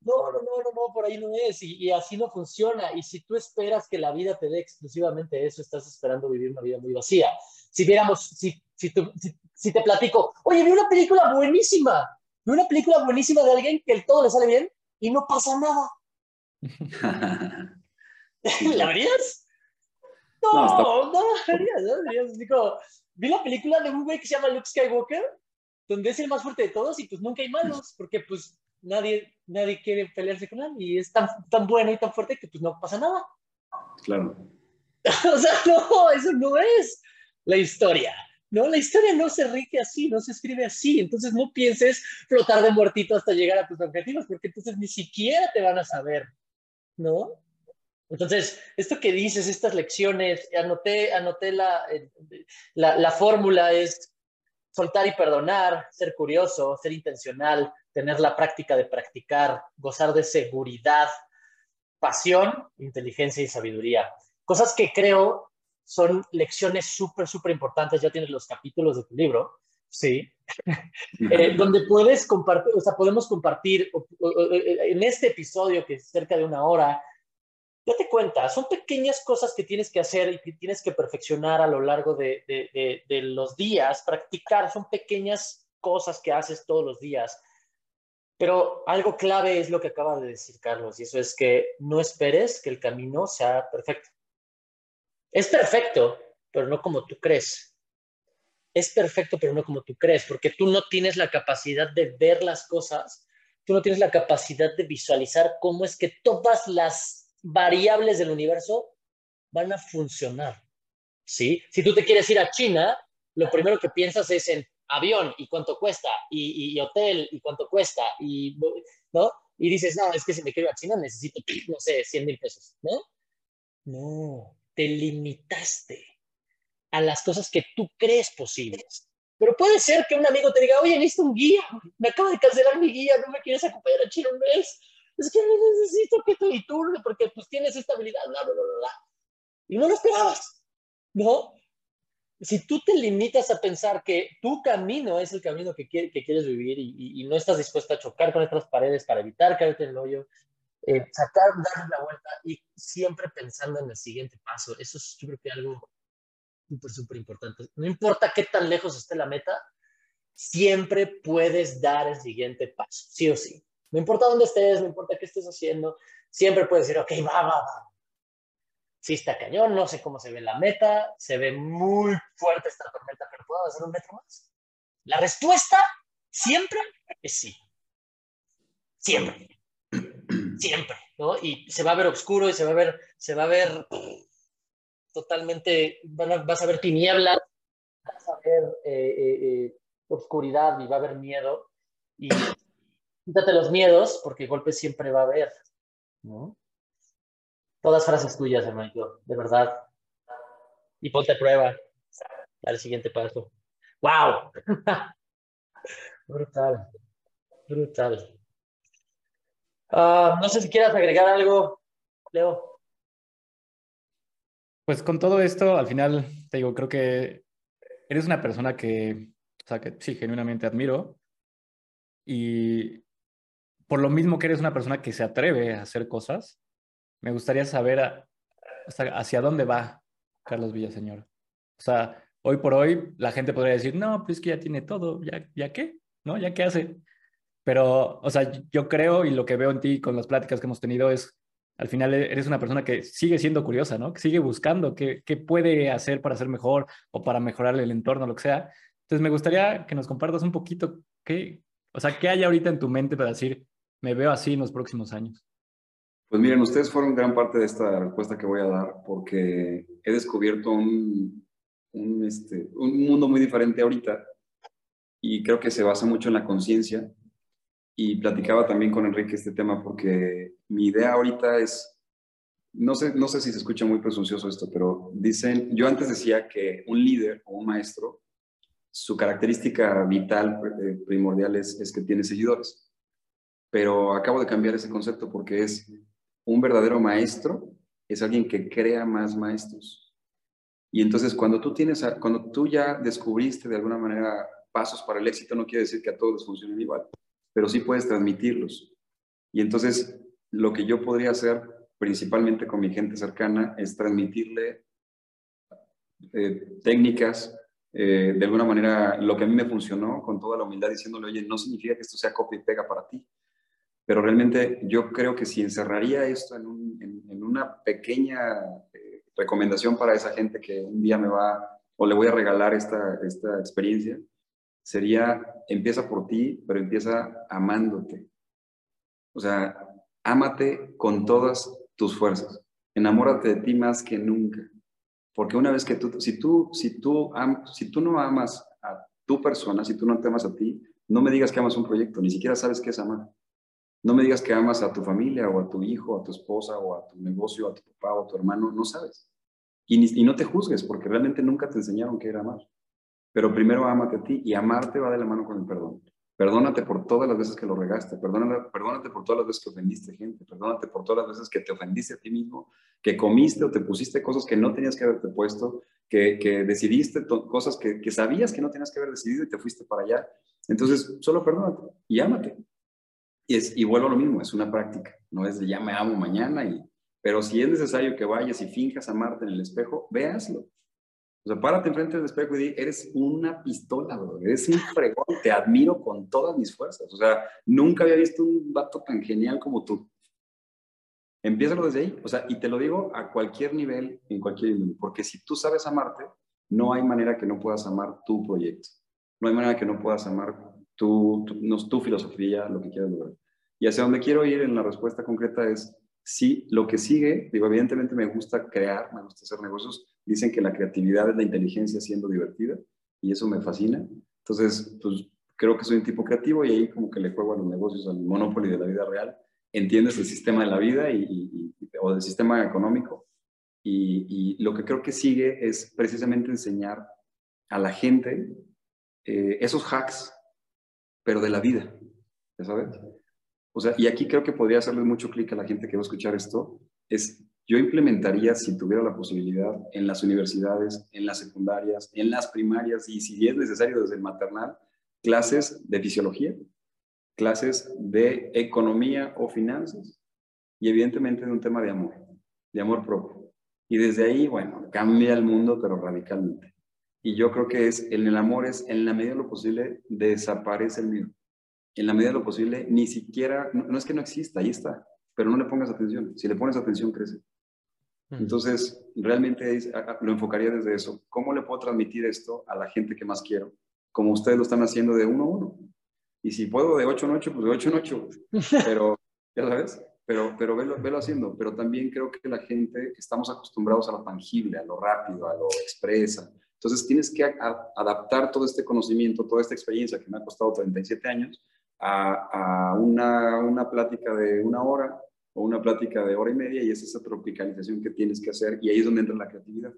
no, no, no, no, por ahí no es, y, así no funciona. Y si tú esperas que la vida te dé exclusivamente eso, estás esperando vivir una vida muy vacía. Si viéramos, si, si, si, te platico, oye, vi una película buenísima, vi una película buenísima de alguien que el todo le sale bien y no pasa nada. ¿La verías? No, no, no, la verías, no Digo, vi la película de un güey que se llama Luke Skywalker, donde es el más fuerte de todos y pues nunca hay malos, porque pues nadie, nadie quiere pelearse con él y es tan, tan bueno y tan fuerte que pues no pasa nada. Claro. o sea, no, eso no es la historia. No, la historia no se rige así, no se escribe así. Entonces no pienses flotar de muertito hasta llegar a tus objetivos, porque entonces ni siquiera te van a saber, ¿no? Entonces, esto que dices, estas lecciones, anoté, anoté la, la, la fórmula es soltar y perdonar, ser curioso, ser intencional, tener la práctica de practicar, gozar de seguridad, pasión, inteligencia y sabiduría. Cosas que creo son lecciones súper, súper importantes. Ya tienes los capítulos de tu libro, ¿sí? Eh, donde puedes compartir, o sea, podemos compartir en este episodio que es cerca de una hora, date cuenta, son pequeñas cosas que tienes que hacer y que tienes que perfeccionar a lo largo de, de, de los días, practicar, son pequeñas cosas que haces todos los días pero algo clave es lo que acaba de decir Carlos, y eso es que no esperes que el camino sea perfecto. Es perfecto, pero no como tú crees. Es perfecto, pero no como tú crees, porque tú no tienes la capacidad de ver las cosas, tú no tienes la capacidad de visualizar cómo es que todas las variables del universo van a funcionar. ¿sí? Si tú te quieres ir a China, lo primero que piensas es en avión y cuánto cuesta, y, hotel y cuánto cuesta, y, ¿no? Y dices, no, es que si me quiero ir a China necesito, no sé, 100 mil pesos, ¿no? No, te limitaste a las cosas que tú crees posibles. Pero puede ser que un amigo te diga, oye, necesito un guía, me acabo de cancelar mi guía, no me quieres acompañar a China un mes. Es que necesito que y tú, porque pues tienes estabilidad, bla, bla, bla, bla. Y no lo esperabas, ¿no? Si tú te limitas a pensar que tu camino es el camino que, que quieres vivir y, no estás dispuesto a chocar con otras paredes para evitar caerte en el hoyo, eh, sacar, dar la vuelta y siempre pensando en el siguiente paso, eso es yo creo que algo súper, súper importante. No importa qué tan lejos esté la meta, siempre puedes dar el siguiente paso, sí o sí. No importa dónde estés, no importa qué estés haciendo, siempre puedes decir, ok, va, va, va. Sí está cañón, no sé cómo se ve la meta, se ve muy fuerte esta tormenta, pero ¿puedo hacer un metro más? La respuesta siempre es sí. Siempre. Siempre, ¿no? Y se va a ver oscuro y se va a ver, se va a ver totalmente, vas a ver tinieblas, vas a ver eh, eh, eh, oscuridad y va a haber miedo. Y quítate los miedos, porque golpes siempre va a haber. Todas frases tuyas, hermanito, de verdad. Y ponte a prueba. Al siguiente paso. ¡Wow! brutal. Brutal. Ah, no sé si quieras agregar algo, Leo. Pues con todo esto, al final, te digo, creo que eres una persona que, o sea, que sí, genuinamente admiro. Y por lo mismo que eres una persona que se atreve a hacer cosas, me gustaría saber hacia dónde va Carlos Villaseñor. O sea, hoy por hoy la gente podría decir, no, pues que ya tiene todo, ¿ya, ya qué? ¿No? ¿Ya qué hace? Pero, o sea, yo creo y lo que veo en ti con las pláticas que hemos tenido es al final eres una persona que sigue siendo curiosa, ¿no? Que sigue buscando qué, puede hacer para ser mejor o para mejorar el entorno, lo que sea. Entonces, me gustaría que nos compartas un poquito qué, o sea, qué hay ahorita en tu mente para decir, me veo así en los próximos años. Pues miren, ustedes fueron gran parte de esta respuesta que voy a dar porque he descubierto un, un, este, un mundo muy diferente ahorita y creo que se basa mucho en la conciencia y platicaba también con Enrique este tema porque mi idea ahorita es, no sé, no sé si se escucha muy presuncioso esto, pero dicen, yo antes decía que un líder o un maestro, su característica vital, eh, primordial es, es que tiene seguidores. Pero acabo de cambiar ese concepto porque es un verdadero maestro, es alguien que crea más maestros. Y entonces cuando tú tienes, cuando tú ya descubriste de alguna manera pasos para el éxito, no quiere decir que a todos les funcionen igual pero sí puedes transmitirlos. Y entonces lo que yo podría hacer principalmente con mi gente cercana es transmitirle eh, técnicas, eh, de alguna manera lo que a mí me funcionó con toda la humildad diciéndole, oye, no significa que esto sea copia y pega para ti, pero realmente yo creo que si encerraría esto en, una pequeña eh, recomendación para esa gente que un día me va o le voy a regalar esta, esta experiencia, sería, empieza por ti, pero empieza amándote. O sea, ámate con todas tus fuerzas. Enamórate de ti más que nunca. Porque una vez que tú, si tú, si tú, si tú no amas a tu persona, si tú no te amas a ti, no me digas que amas un proyecto, ni siquiera sabes qué es amar. No me digas que amas a tu familia o a tu hijo, a tu esposa o a tu negocio, a tu papá o a tu hermano, no sabes. Y, no te juzgues porque realmente nunca te enseñaron qué era amar. Pero primero ámate a ti y amarte va de la mano con el perdón. Perdónate por todas las veces que lo regaste, perdónate, perdónate por todas las veces que ofendiste gente, perdónate por todas las veces que te ofendiste a ti mismo, que comiste o te pusiste cosas que no tenías que haberte puesto, que, que decidiste cosas que, que, sabías que no tenías que haber decidido y te fuiste para allá. Entonces, solo perdónate y ámate. Y, es, y vuelvo a lo mismo, es una práctica, no es de ya me amo mañana, y, pero si es necesario que vayas y finjas amarte en el espejo, véaslo. O sea, párate enfrente del espejo y di, eres una pistola, bro. Eres un fregón. Te admiro con todas mis fuerzas. O sea, nunca había visto un vato tan genial como tú. Empiézalo desde ahí. O sea, y te lo digo a cualquier nivel, en cualquier nivel. Porque si tú sabes amarte, no hay manera que no puedas amar tu proyecto. No hay manera que no puedas amar tu, tu, no, tu filosofía, lo que quieras lograr. Y hacia donde quiero ir en la respuesta concreta es, sí, lo que sigue, digo, evidentemente me gusta crear, me gusta hacer negocios, Dicen que la creatividad es la inteligencia siendo divertida y eso me fascina. Entonces, pues creo que soy un tipo creativo y ahí como que le juego a los negocios, al monopoly de la vida real. Entiendes el sistema de la vida y, o del sistema económico. Y, lo que creo que sigue es precisamente enseñar a la gente eh, esos hacks, pero de la vida, ¿ya sabes? O sea, y aquí creo que podría hacerle mucho clic a la gente que va a escuchar esto, es yo implementaría, si tuviera la posibilidad, en las universidades, en las secundarias, en las primarias y si es necesario desde el maternal, clases de fisiología, clases de economía o finanzas y evidentemente de un tema de amor, de amor propio. Y desde ahí, bueno, cambia el mundo, pero radicalmente. Y yo creo que es, en el amor es, en la medida de lo posible, desaparece el miedo. En la medida de lo posible, ni siquiera, no, es que no exista, ahí está, pero no le pongas atención. Si le pones atención, crece. Entonces, realmente lo enfocaría desde eso. ¿Cómo le puedo transmitir esto a la gente que más quiero? Como ustedes lo están haciendo de uno a uno. Y si puedo de ocho en ocho, pues de ocho en ocho. Pero, ya sabes, pero, pero velo, velo haciendo. Pero también creo que la gente, estamos acostumbrados a lo tangible, a lo rápido, a lo expresa. Entonces tienes que adaptar todo este conocimiento, toda esta experiencia que me ha costado 37 años a, a una, una plática de una hora o una plática de hora y media y es esa tropicalización que tienes que hacer y ahí es donde entra la creatividad.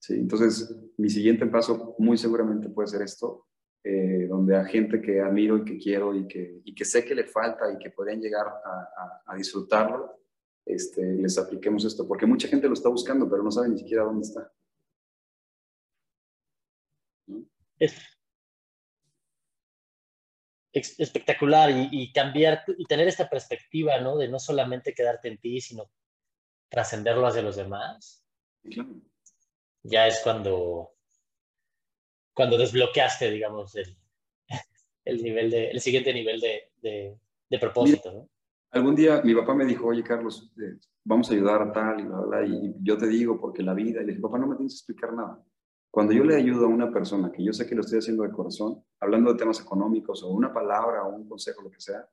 Sí, entonces mi siguiente paso muy seguramente puede ser esto, eh, donde a gente que admiro y que quiero y que, y que sé que le falta y que podrían llegar a, a, disfrutarlo, este, les apliquemos esto, porque mucha gente lo está buscando, pero no sabe ni siquiera dónde está. Es espectacular y, cambiar y tener esta perspectiva, ¿no? De no solamente quedarte en ti, sino trascenderlo hacia los demás. Ya es cuando, cuando desbloqueaste, digamos, el, el, nivel de, el siguiente nivel de, de, propósito, ¿no? Algún día mi papá me dijo, oye, Carlos, eh, vamos a ayudar a tal y bla, bla, y yo te digo, porque la vida, y le dije, papá, no me tienes que explicar nada. Cuando yo le ayudo a una persona que yo sé que lo estoy haciendo de corazón, hablando de temas económicos o una palabra o un consejo, lo que sea,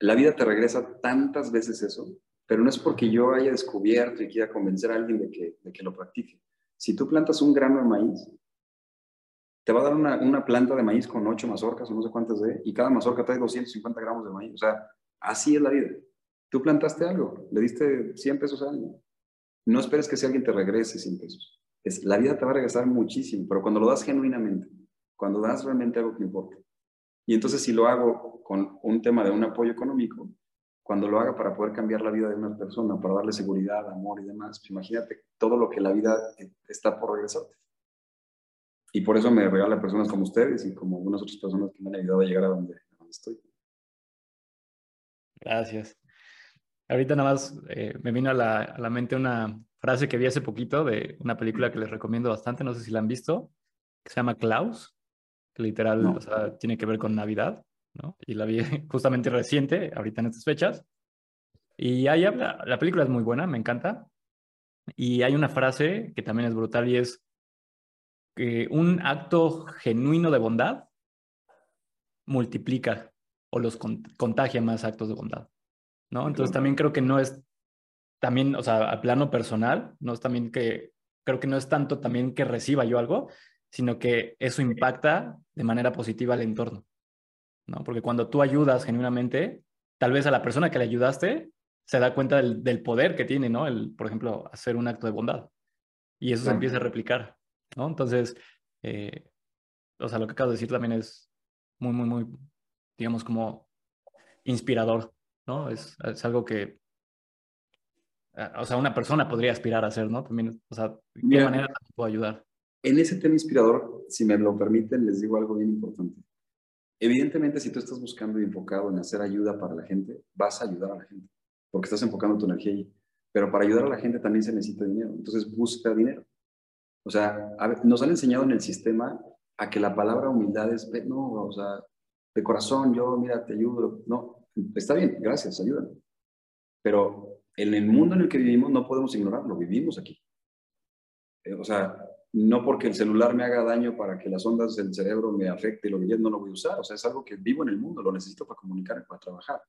la vida te regresa tantas veces eso, pero no es porque yo haya descubierto y quiera convencer a alguien de que, de que lo practique. Si tú plantas un grano de maíz, te va a dar una, una, planta de maíz con ocho mazorcas o no sé cuántas de, y cada mazorca trae 250 gramos de maíz. O sea, así es la vida. Tú plantaste algo, le diste 100 pesos a alguien. No esperes que si alguien te regrese 100 pesos la vida te va a regresar muchísimo, pero cuando lo das genuinamente, cuando das realmente algo que importa. Y entonces si lo hago con un tema de un apoyo económico, cuando lo haga para poder cambiar la vida de una persona, para darle seguridad, amor y demás, pues imagínate todo lo que la vida está por regresarte. Y por eso me regala personas como ustedes y como algunas otras personas que me han ayudado a llegar a donde, estoy. Gracias. Ahorita nada más eh, me vino a la, a la mente una, frase que vi hace poquito de una película que les recomiendo bastante, no sé si la han visto, que se llama Klaus, que literal o sea, tiene que ver con Navidad, ¿no? Y la vi justamente reciente, ahorita en estas fechas. Y ahí habla, la película es muy buena, me encanta. Y hay una frase que también es brutal y es que un acto genuino de bondad multiplica o los contagia más actos de bondad, ¿no? Entonces también creo que no es también, o sea, a plano personal, no es también que, creo que no es tanto también que reciba yo algo, sino que eso impacta de manera positiva al entorno, ¿no? Porque cuando tú ayudas genuinamente, tal vez a la persona que le ayudaste se da cuenta del, poder que tiene, ¿no? El, por ejemplo, hacer un acto de bondad. Y eso se empieza a replicar, ¿no? Entonces, eh, o sea, lo que acabo de decir también es muy, muy, muy, digamos, como inspirador, ¿no? Es, es algo que o sea, una persona podría aspirar a hacer, ¿no? También, o sea, ¿de qué manera te puedo ayudar? En ese tema inspirador, si me lo permiten, les digo algo bien importante. Evidentemente, si tú estás buscando y enfocado en hacer ayuda para la gente, vas a ayudar a la gente, porque estás enfocando tu energía ahí. Pero para ayudar a la gente también se necesita dinero. Entonces, busca dinero. O sea, nos han enseñado en el sistema a que la palabra humildad es, no, o sea, de corazón, yo, mira, te ayudo. No, está bien, gracias, ayúdame. Pero en el mundo en el que vivimos no podemos ignorarlo, vivimos aquí. Eh, o sea, no porque el celular me haga daño para que las ondas del cerebro me afecte lo que yo no lo voy a usar, o sea, es algo que vivo en el mundo, lo necesito para comunicar, para trabajar.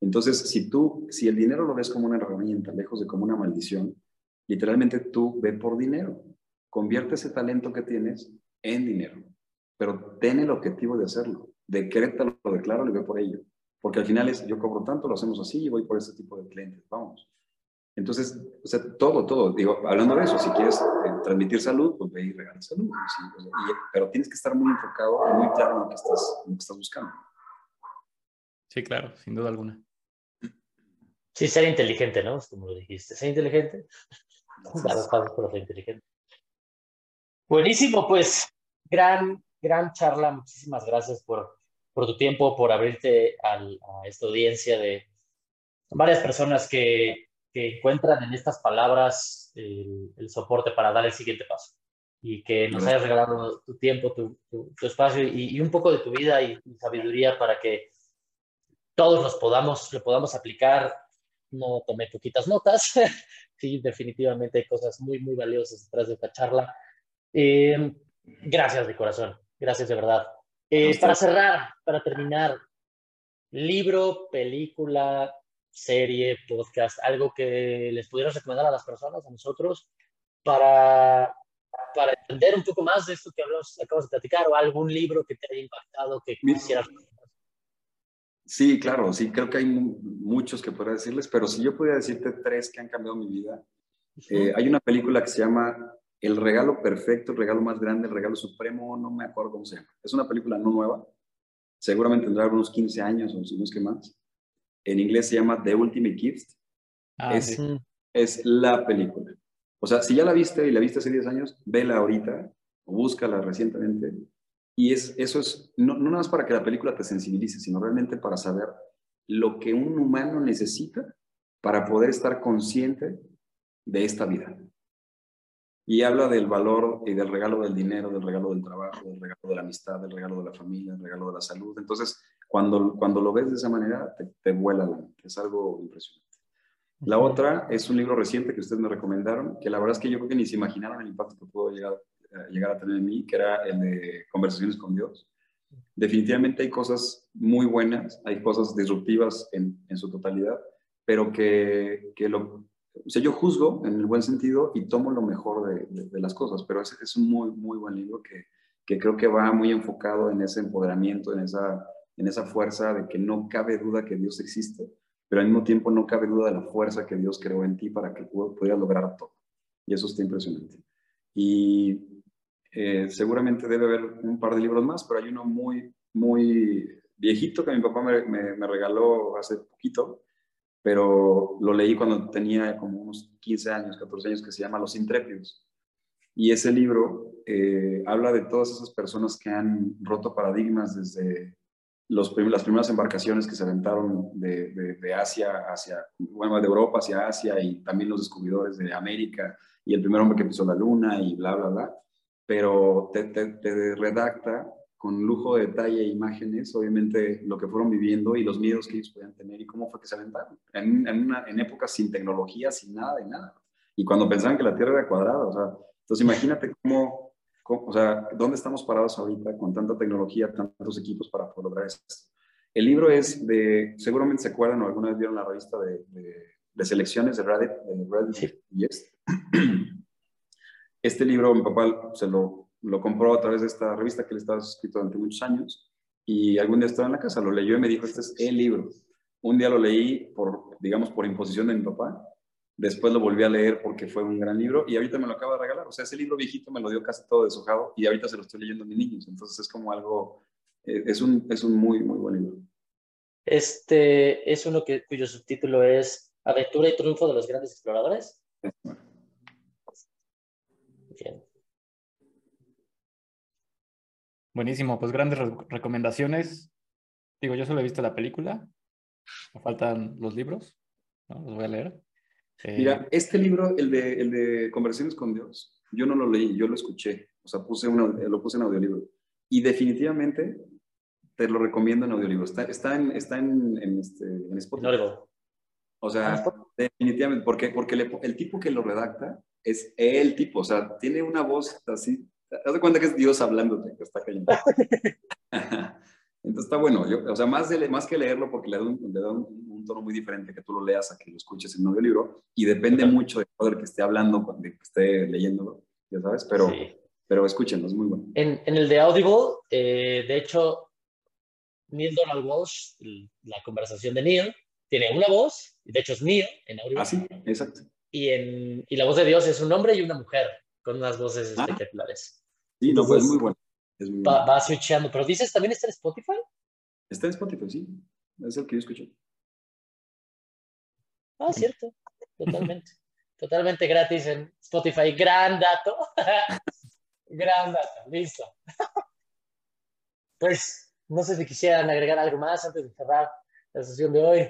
Entonces, si tú, si el dinero lo ves como una herramienta, lejos de como una maldición, literalmente tú ve por dinero. Convierte ese talento que tienes en dinero, pero ten el objetivo de hacerlo. Decrétalo, decláralo y ve por ello. Porque al final es, yo cobro tanto, lo hacemos así y voy por este tipo de clientes, vamos. Entonces, o sea, todo, todo, digo, hablando de eso, si quieres eh, transmitir salud, pues ve y regala salud. pero tienes que estar muy enfocado y muy claro en lo que estás, en lo que estás buscando. Sí, claro, sin duda alguna. Sí, ser inteligente, ¿no? Como lo dijiste, ser inteligente. Dar pasos para ser inteligente. Buenísimo, pues, gran, gran charla. Muchísimas gracias por, por tu tiempo, por abrirte a esta audiencia de varias personas que que encuentran en estas palabras el, soporte para dar el siguiente paso y que nos hayas regalado tu tiempo, tu, tu, espacio y, un poco de tu vida y, sabiduría para que todos los podamos, lo podamos aplicar. No tomé poquitas notas, sí, definitivamente hay cosas muy, muy valiosas detrás de esta charla. Eh, gracias de corazón, gracias de verdad. Eh, para cerrar, para terminar, libro, película, serie, podcast, algo que les pudieras recomendar a las personas, a nosotros, para, para entender un poco más de esto que hablamos, acabas de platicar, o algún libro que te haya impactado que quisieras Sí, claro, sí, creo que hay muchos que podría decirles, pero si yo pudiera decirte tres que han cambiado mi vida, eh, hay una película que se llama El regalo perfecto, el regalo más grande, el regalo supremo, no me acuerdo cómo se llama. Es una película no nueva, seguramente tendrá unos 15 años o si no es que más en inglés se llama The Ultimate Gift. Ah, es, es la película. O sea, si ya la viste y la viste hace 10 años, vela ahorita o búscala recientemente. Y es, eso es, no, no nada más para que la película te sensibilice, sino realmente para saber lo que un humano necesita para poder estar consciente de esta vida. Y habla del valor y del regalo del dinero, del regalo del trabajo, del regalo de la amistad, del regalo de la familia, del regalo de la salud. Entonces, cuando, cuando lo ves de esa manera, te, te vuela la mente. Es algo impresionante. La otra es un libro reciente que ustedes me recomendaron, que la verdad es que yo creo que ni se imaginaron el impacto que pudo llegar, eh, llegar a tener en mí, que era el de Conversaciones con Dios. Definitivamente hay cosas muy buenas, hay cosas disruptivas en, en su totalidad, pero que, que lo, o sea, yo juzgo en el buen sentido y tomo lo mejor de, de, las cosas, pero es, es, un muy, muy buen libro que, que creo que va muy enfocado en ese empoderamiento, en esa en esa fuerza de que no cabe duda que Dios existe, pero al mismo tiempo no cabe duda de la fuerza que Dios creó en ti para que pudieras lograr todo. Y eso está impresionante. Y eh, seguramente debe haber un par de libros más, pero hay uno muy, muy viejito que mi papá me, me, regaló hace poquito, pero lo leí cuando tenía como unos 15 años, 14 años, que se llama Los Intrépidos. Y ese libro eh, habla de todas esas personas que han roto paradigmas desde las primeras embarcaciones que se aventaron de, de, Asia hacia, bueno, de Europa hacia Asia y también los descubridores de América y el primer hombre que pisó la luna y bla, bla, bla. Pero te, te, redacta con lujo de detalle e imágenes, obviamente, lo que fueron viviendo y los miedos que ellos podían tener y cómo fue que se aventaron. En, en, una, en épocas sin tecnología, sin nada de nada. Y cuando pensaban que la Tierra era cuadrada, o sea, entonces imagínate cómo o sea, ¿dónde estamos parados ahorita con tanta tecnología, tantos equipos para poder lograr esto? El libro es de, seguramente se acuerdan o alguna vez vieron la revista de, de, selecciones de Reddit, de Reddit yes. Este libro mi papá se lo, lo compró a través de esta revista que le estaba escrito durante muchos años y algún día estaba en la casa, lo leyó y me dijo, este es el libro. Un día lo leí por, digamos, por imposición de mi papá Después lo volví a leer porque fue un gran libro y ahorita me lo acaba de regalar. O sea, ese libro viejito me lo dio casi todo deshojado y ahorita se lo estoy leyendo a mis niños. Entonces es como algo, eh, es, un, es un muy, muy buen libro. Este es uno que, cuyo subtítulo es Aventura y triunfo de los grandes exploradores. Bien. Buenísimo, pues grandes recomendaciones. Digo, yo solo he visto la película, me faltan los libros, ¿no? los voy a leer. Mira, eh, este libro, el de, el de Conversaciones con Dios, yo no lo leí, yo lo escuché, o sea, puse lo puse en audiolibro. Y definitivamente te lo recomiendo en audiolibro. Está, está, en, está en, en, este, en Spotify. O sea, definitivamente, porque, porque el tipo que lo redacta es el tipo, o sea, tiene una voz así, haz de cuenta que es Dios hablándote, que está cayendo. Entonces está bueno, yo, o sea, más, de, más que leerlo porque le da un, le da un tono muy diferente que tú lo leas a que lo escuches en un audiolibro y depende mucho del que esté hablando, de que esté leyéndolo, ya sabes, pero, pero escúchenlo, es muy bueno. En, en el de Audible, eh, de hecho, Neil Donald Walsh, la conversación de Neil, tiene una voz, de hecho es Neil en Audible. Ah, sí, exacto. Y, en, y la voz de Dios es un hombre y una mujer, con unas voces ah. espectaculares. Sí, no, pues es muy bueno. Es muy va, va switchando, pero dices, ¿también está en Spotify? Está en Spotify, sí. Es el que yo escucho. Ah, cierto. Totalmente. Totalmente gratis en Spotify. Gran dato. Gran dato. Listo. Pues no sé si quisieran agregar algo más antes de cerrar la sesión de hoy.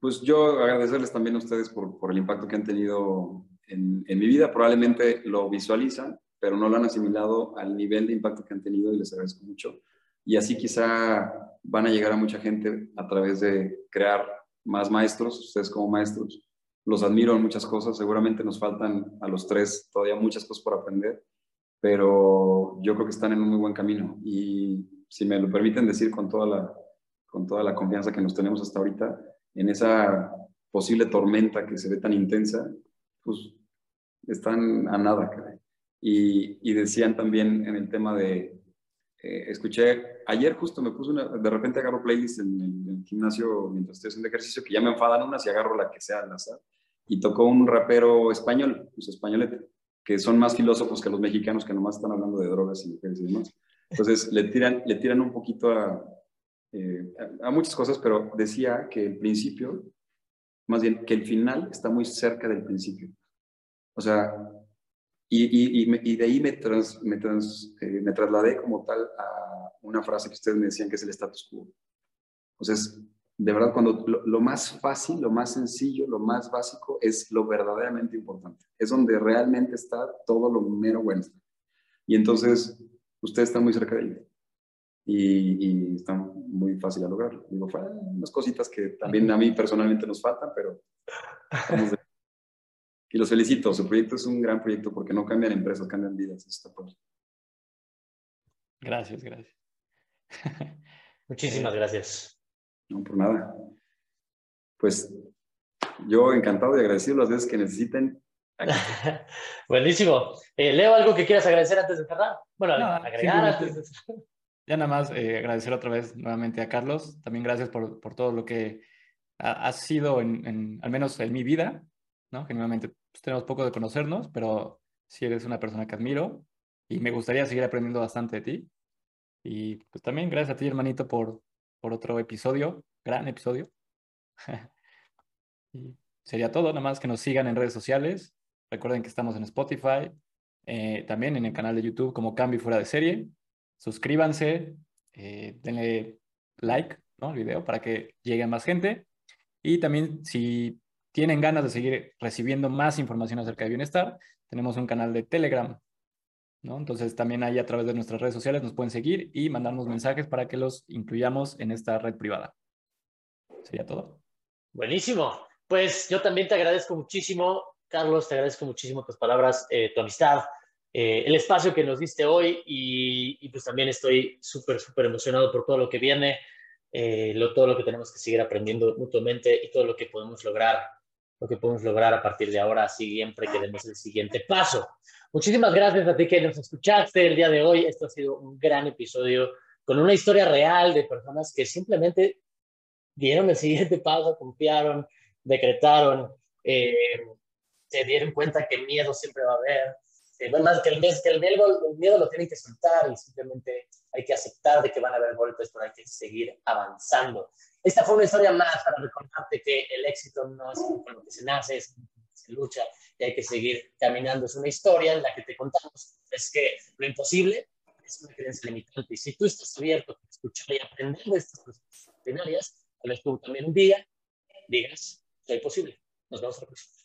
Pues yo agradecerles también a ustedes por, por el impacto que han tenido en, en, mi vida. Probablemente lo visualizan, pero no lo han asimilado al nivel de impacto que han tenido y les agradezco mucho y así quizá van a llegar a mucha gente a través de crear más maestros, ustedes como maestros. Los admiro en muchas cosas, seguramente nos faltan a los tres todavía muchas cosas por aprender, pero yo creo que están en un muy buen camino y si me lo permiten decir con toda la, con toda la confianza que nos tenemos hasta ahorita, en esa posible tormenta que se ve tan intensa, pues están a nada. Y, y decían también en el tema de, eh, escuché, ayer justo me puse una, de repente agarro playlists en, el gimnasio mientras estoy haciendo ejercicio, que ya me enfadan unas y agarro la que sea al azar. Y tocó un rapero español, pues españolete, que son más filósofos que los mexicanos que nomás están hablando de drogas y mujeres y demás. Entonces le tiran, le tiran un poquito a, eh, a, a muchas cosas, pero decía que el principio, más bien que el final está muy cerca del principio. O sea, y, y, y, de ahí me, trans, me, trans, eh, me, trasladé como tal a una frase que ustedes me decían que es el status quo. Entonces, de verdad, cuando lo, más fácil, lo más sencillo, lo más básico es lo verdaderamente importante. Es donde realmente está todo lo mero bueno. Y entonces, ustedes están muy cerca de ahí. Y, y están muy fácil a lograr. Digo, unas cositas que también a mí personalmente nos faltan, pero y los felicito, su proyecto es un gran proyecto porque no cambian empresas, cambian vidas. Está Gracias, gracias. Muchísimas gracias. No, por nada. Pues yo encantado y agradecido las veces que necesiten. Buenísimo. Eh, Leo, ¿algo que quieras agradecer antes de cerrar? Bueno, agregar antes de Ya nada más eh, agradecer otra vez nuevamente a Carlos. También gracias por, por todo lo que ha, sido, en, en, al menos en mi vida, ¿no? Generalmente pues, tenemos poco de conocernos, pero sí eres una persona que admiro y me gustaría seguir aprendiendo bastante de ti. Y pues también gracias a ti, hermanito, por, por otro episodio, gran episodio. y sería todo, nada más que nos sigan en redes sociales. Recuerden que estamos en Spotify, eh, también en el canal de YouTube como Cambio Fuera de Serie. Suscríbanse, eh, denle like ¿no? al video para que llegue más gente. Y también si tienen ganas de seguir recibiendo más información acerca de bienestar, tenemos un canal de Telegram, ¿no? Entonces también ahí a través de nuestras redes sociales nos pueden seguir y mandarnos mensajes para que los incluyamos en esta red privada. Sería todo. Buenísimo. Pues yo también te agradezco muchísimo, Carlos, te agradezco muchísimo tus palabras, eh, tu amistad, eh, el espacio que nos diste hoy y, y pues también estoy súper, súper emocionado por todo lo que viene, eh, lo, todo lo que tenemos que seguir aprendiendo mutuamente y todo lo que podemos lograr lo que podemos lograr a partir de ahora, siempre que demos el siguiente paso. Muchísimas gracias a ti que nos escuchaste el día de hoy. Esto ha sido un gran episodio con una historia real de personas que simplemente dieron el siguiente paso, confiaron, decretaron, eh, se dieron cuenta que miedo siempre va a haber. Eh, más que el, que el, miedo, el miedo lo tienen que soltar y simplemente hay que aceptar de que van a haber golpes, pero hay que seguir avanzando. Esta fue una historia más para recordarte que el éxito no es con lo que se nace, es se lucha y hay que seguir caminando. Es una historia en la que te contamos es que lo imposible es una creencia limitante. Y si tú estás abierto a escuchar y aprender de estas cosas extraordinarias, tal vez tú también un día digas, soy posible. Nos vemos la próxima.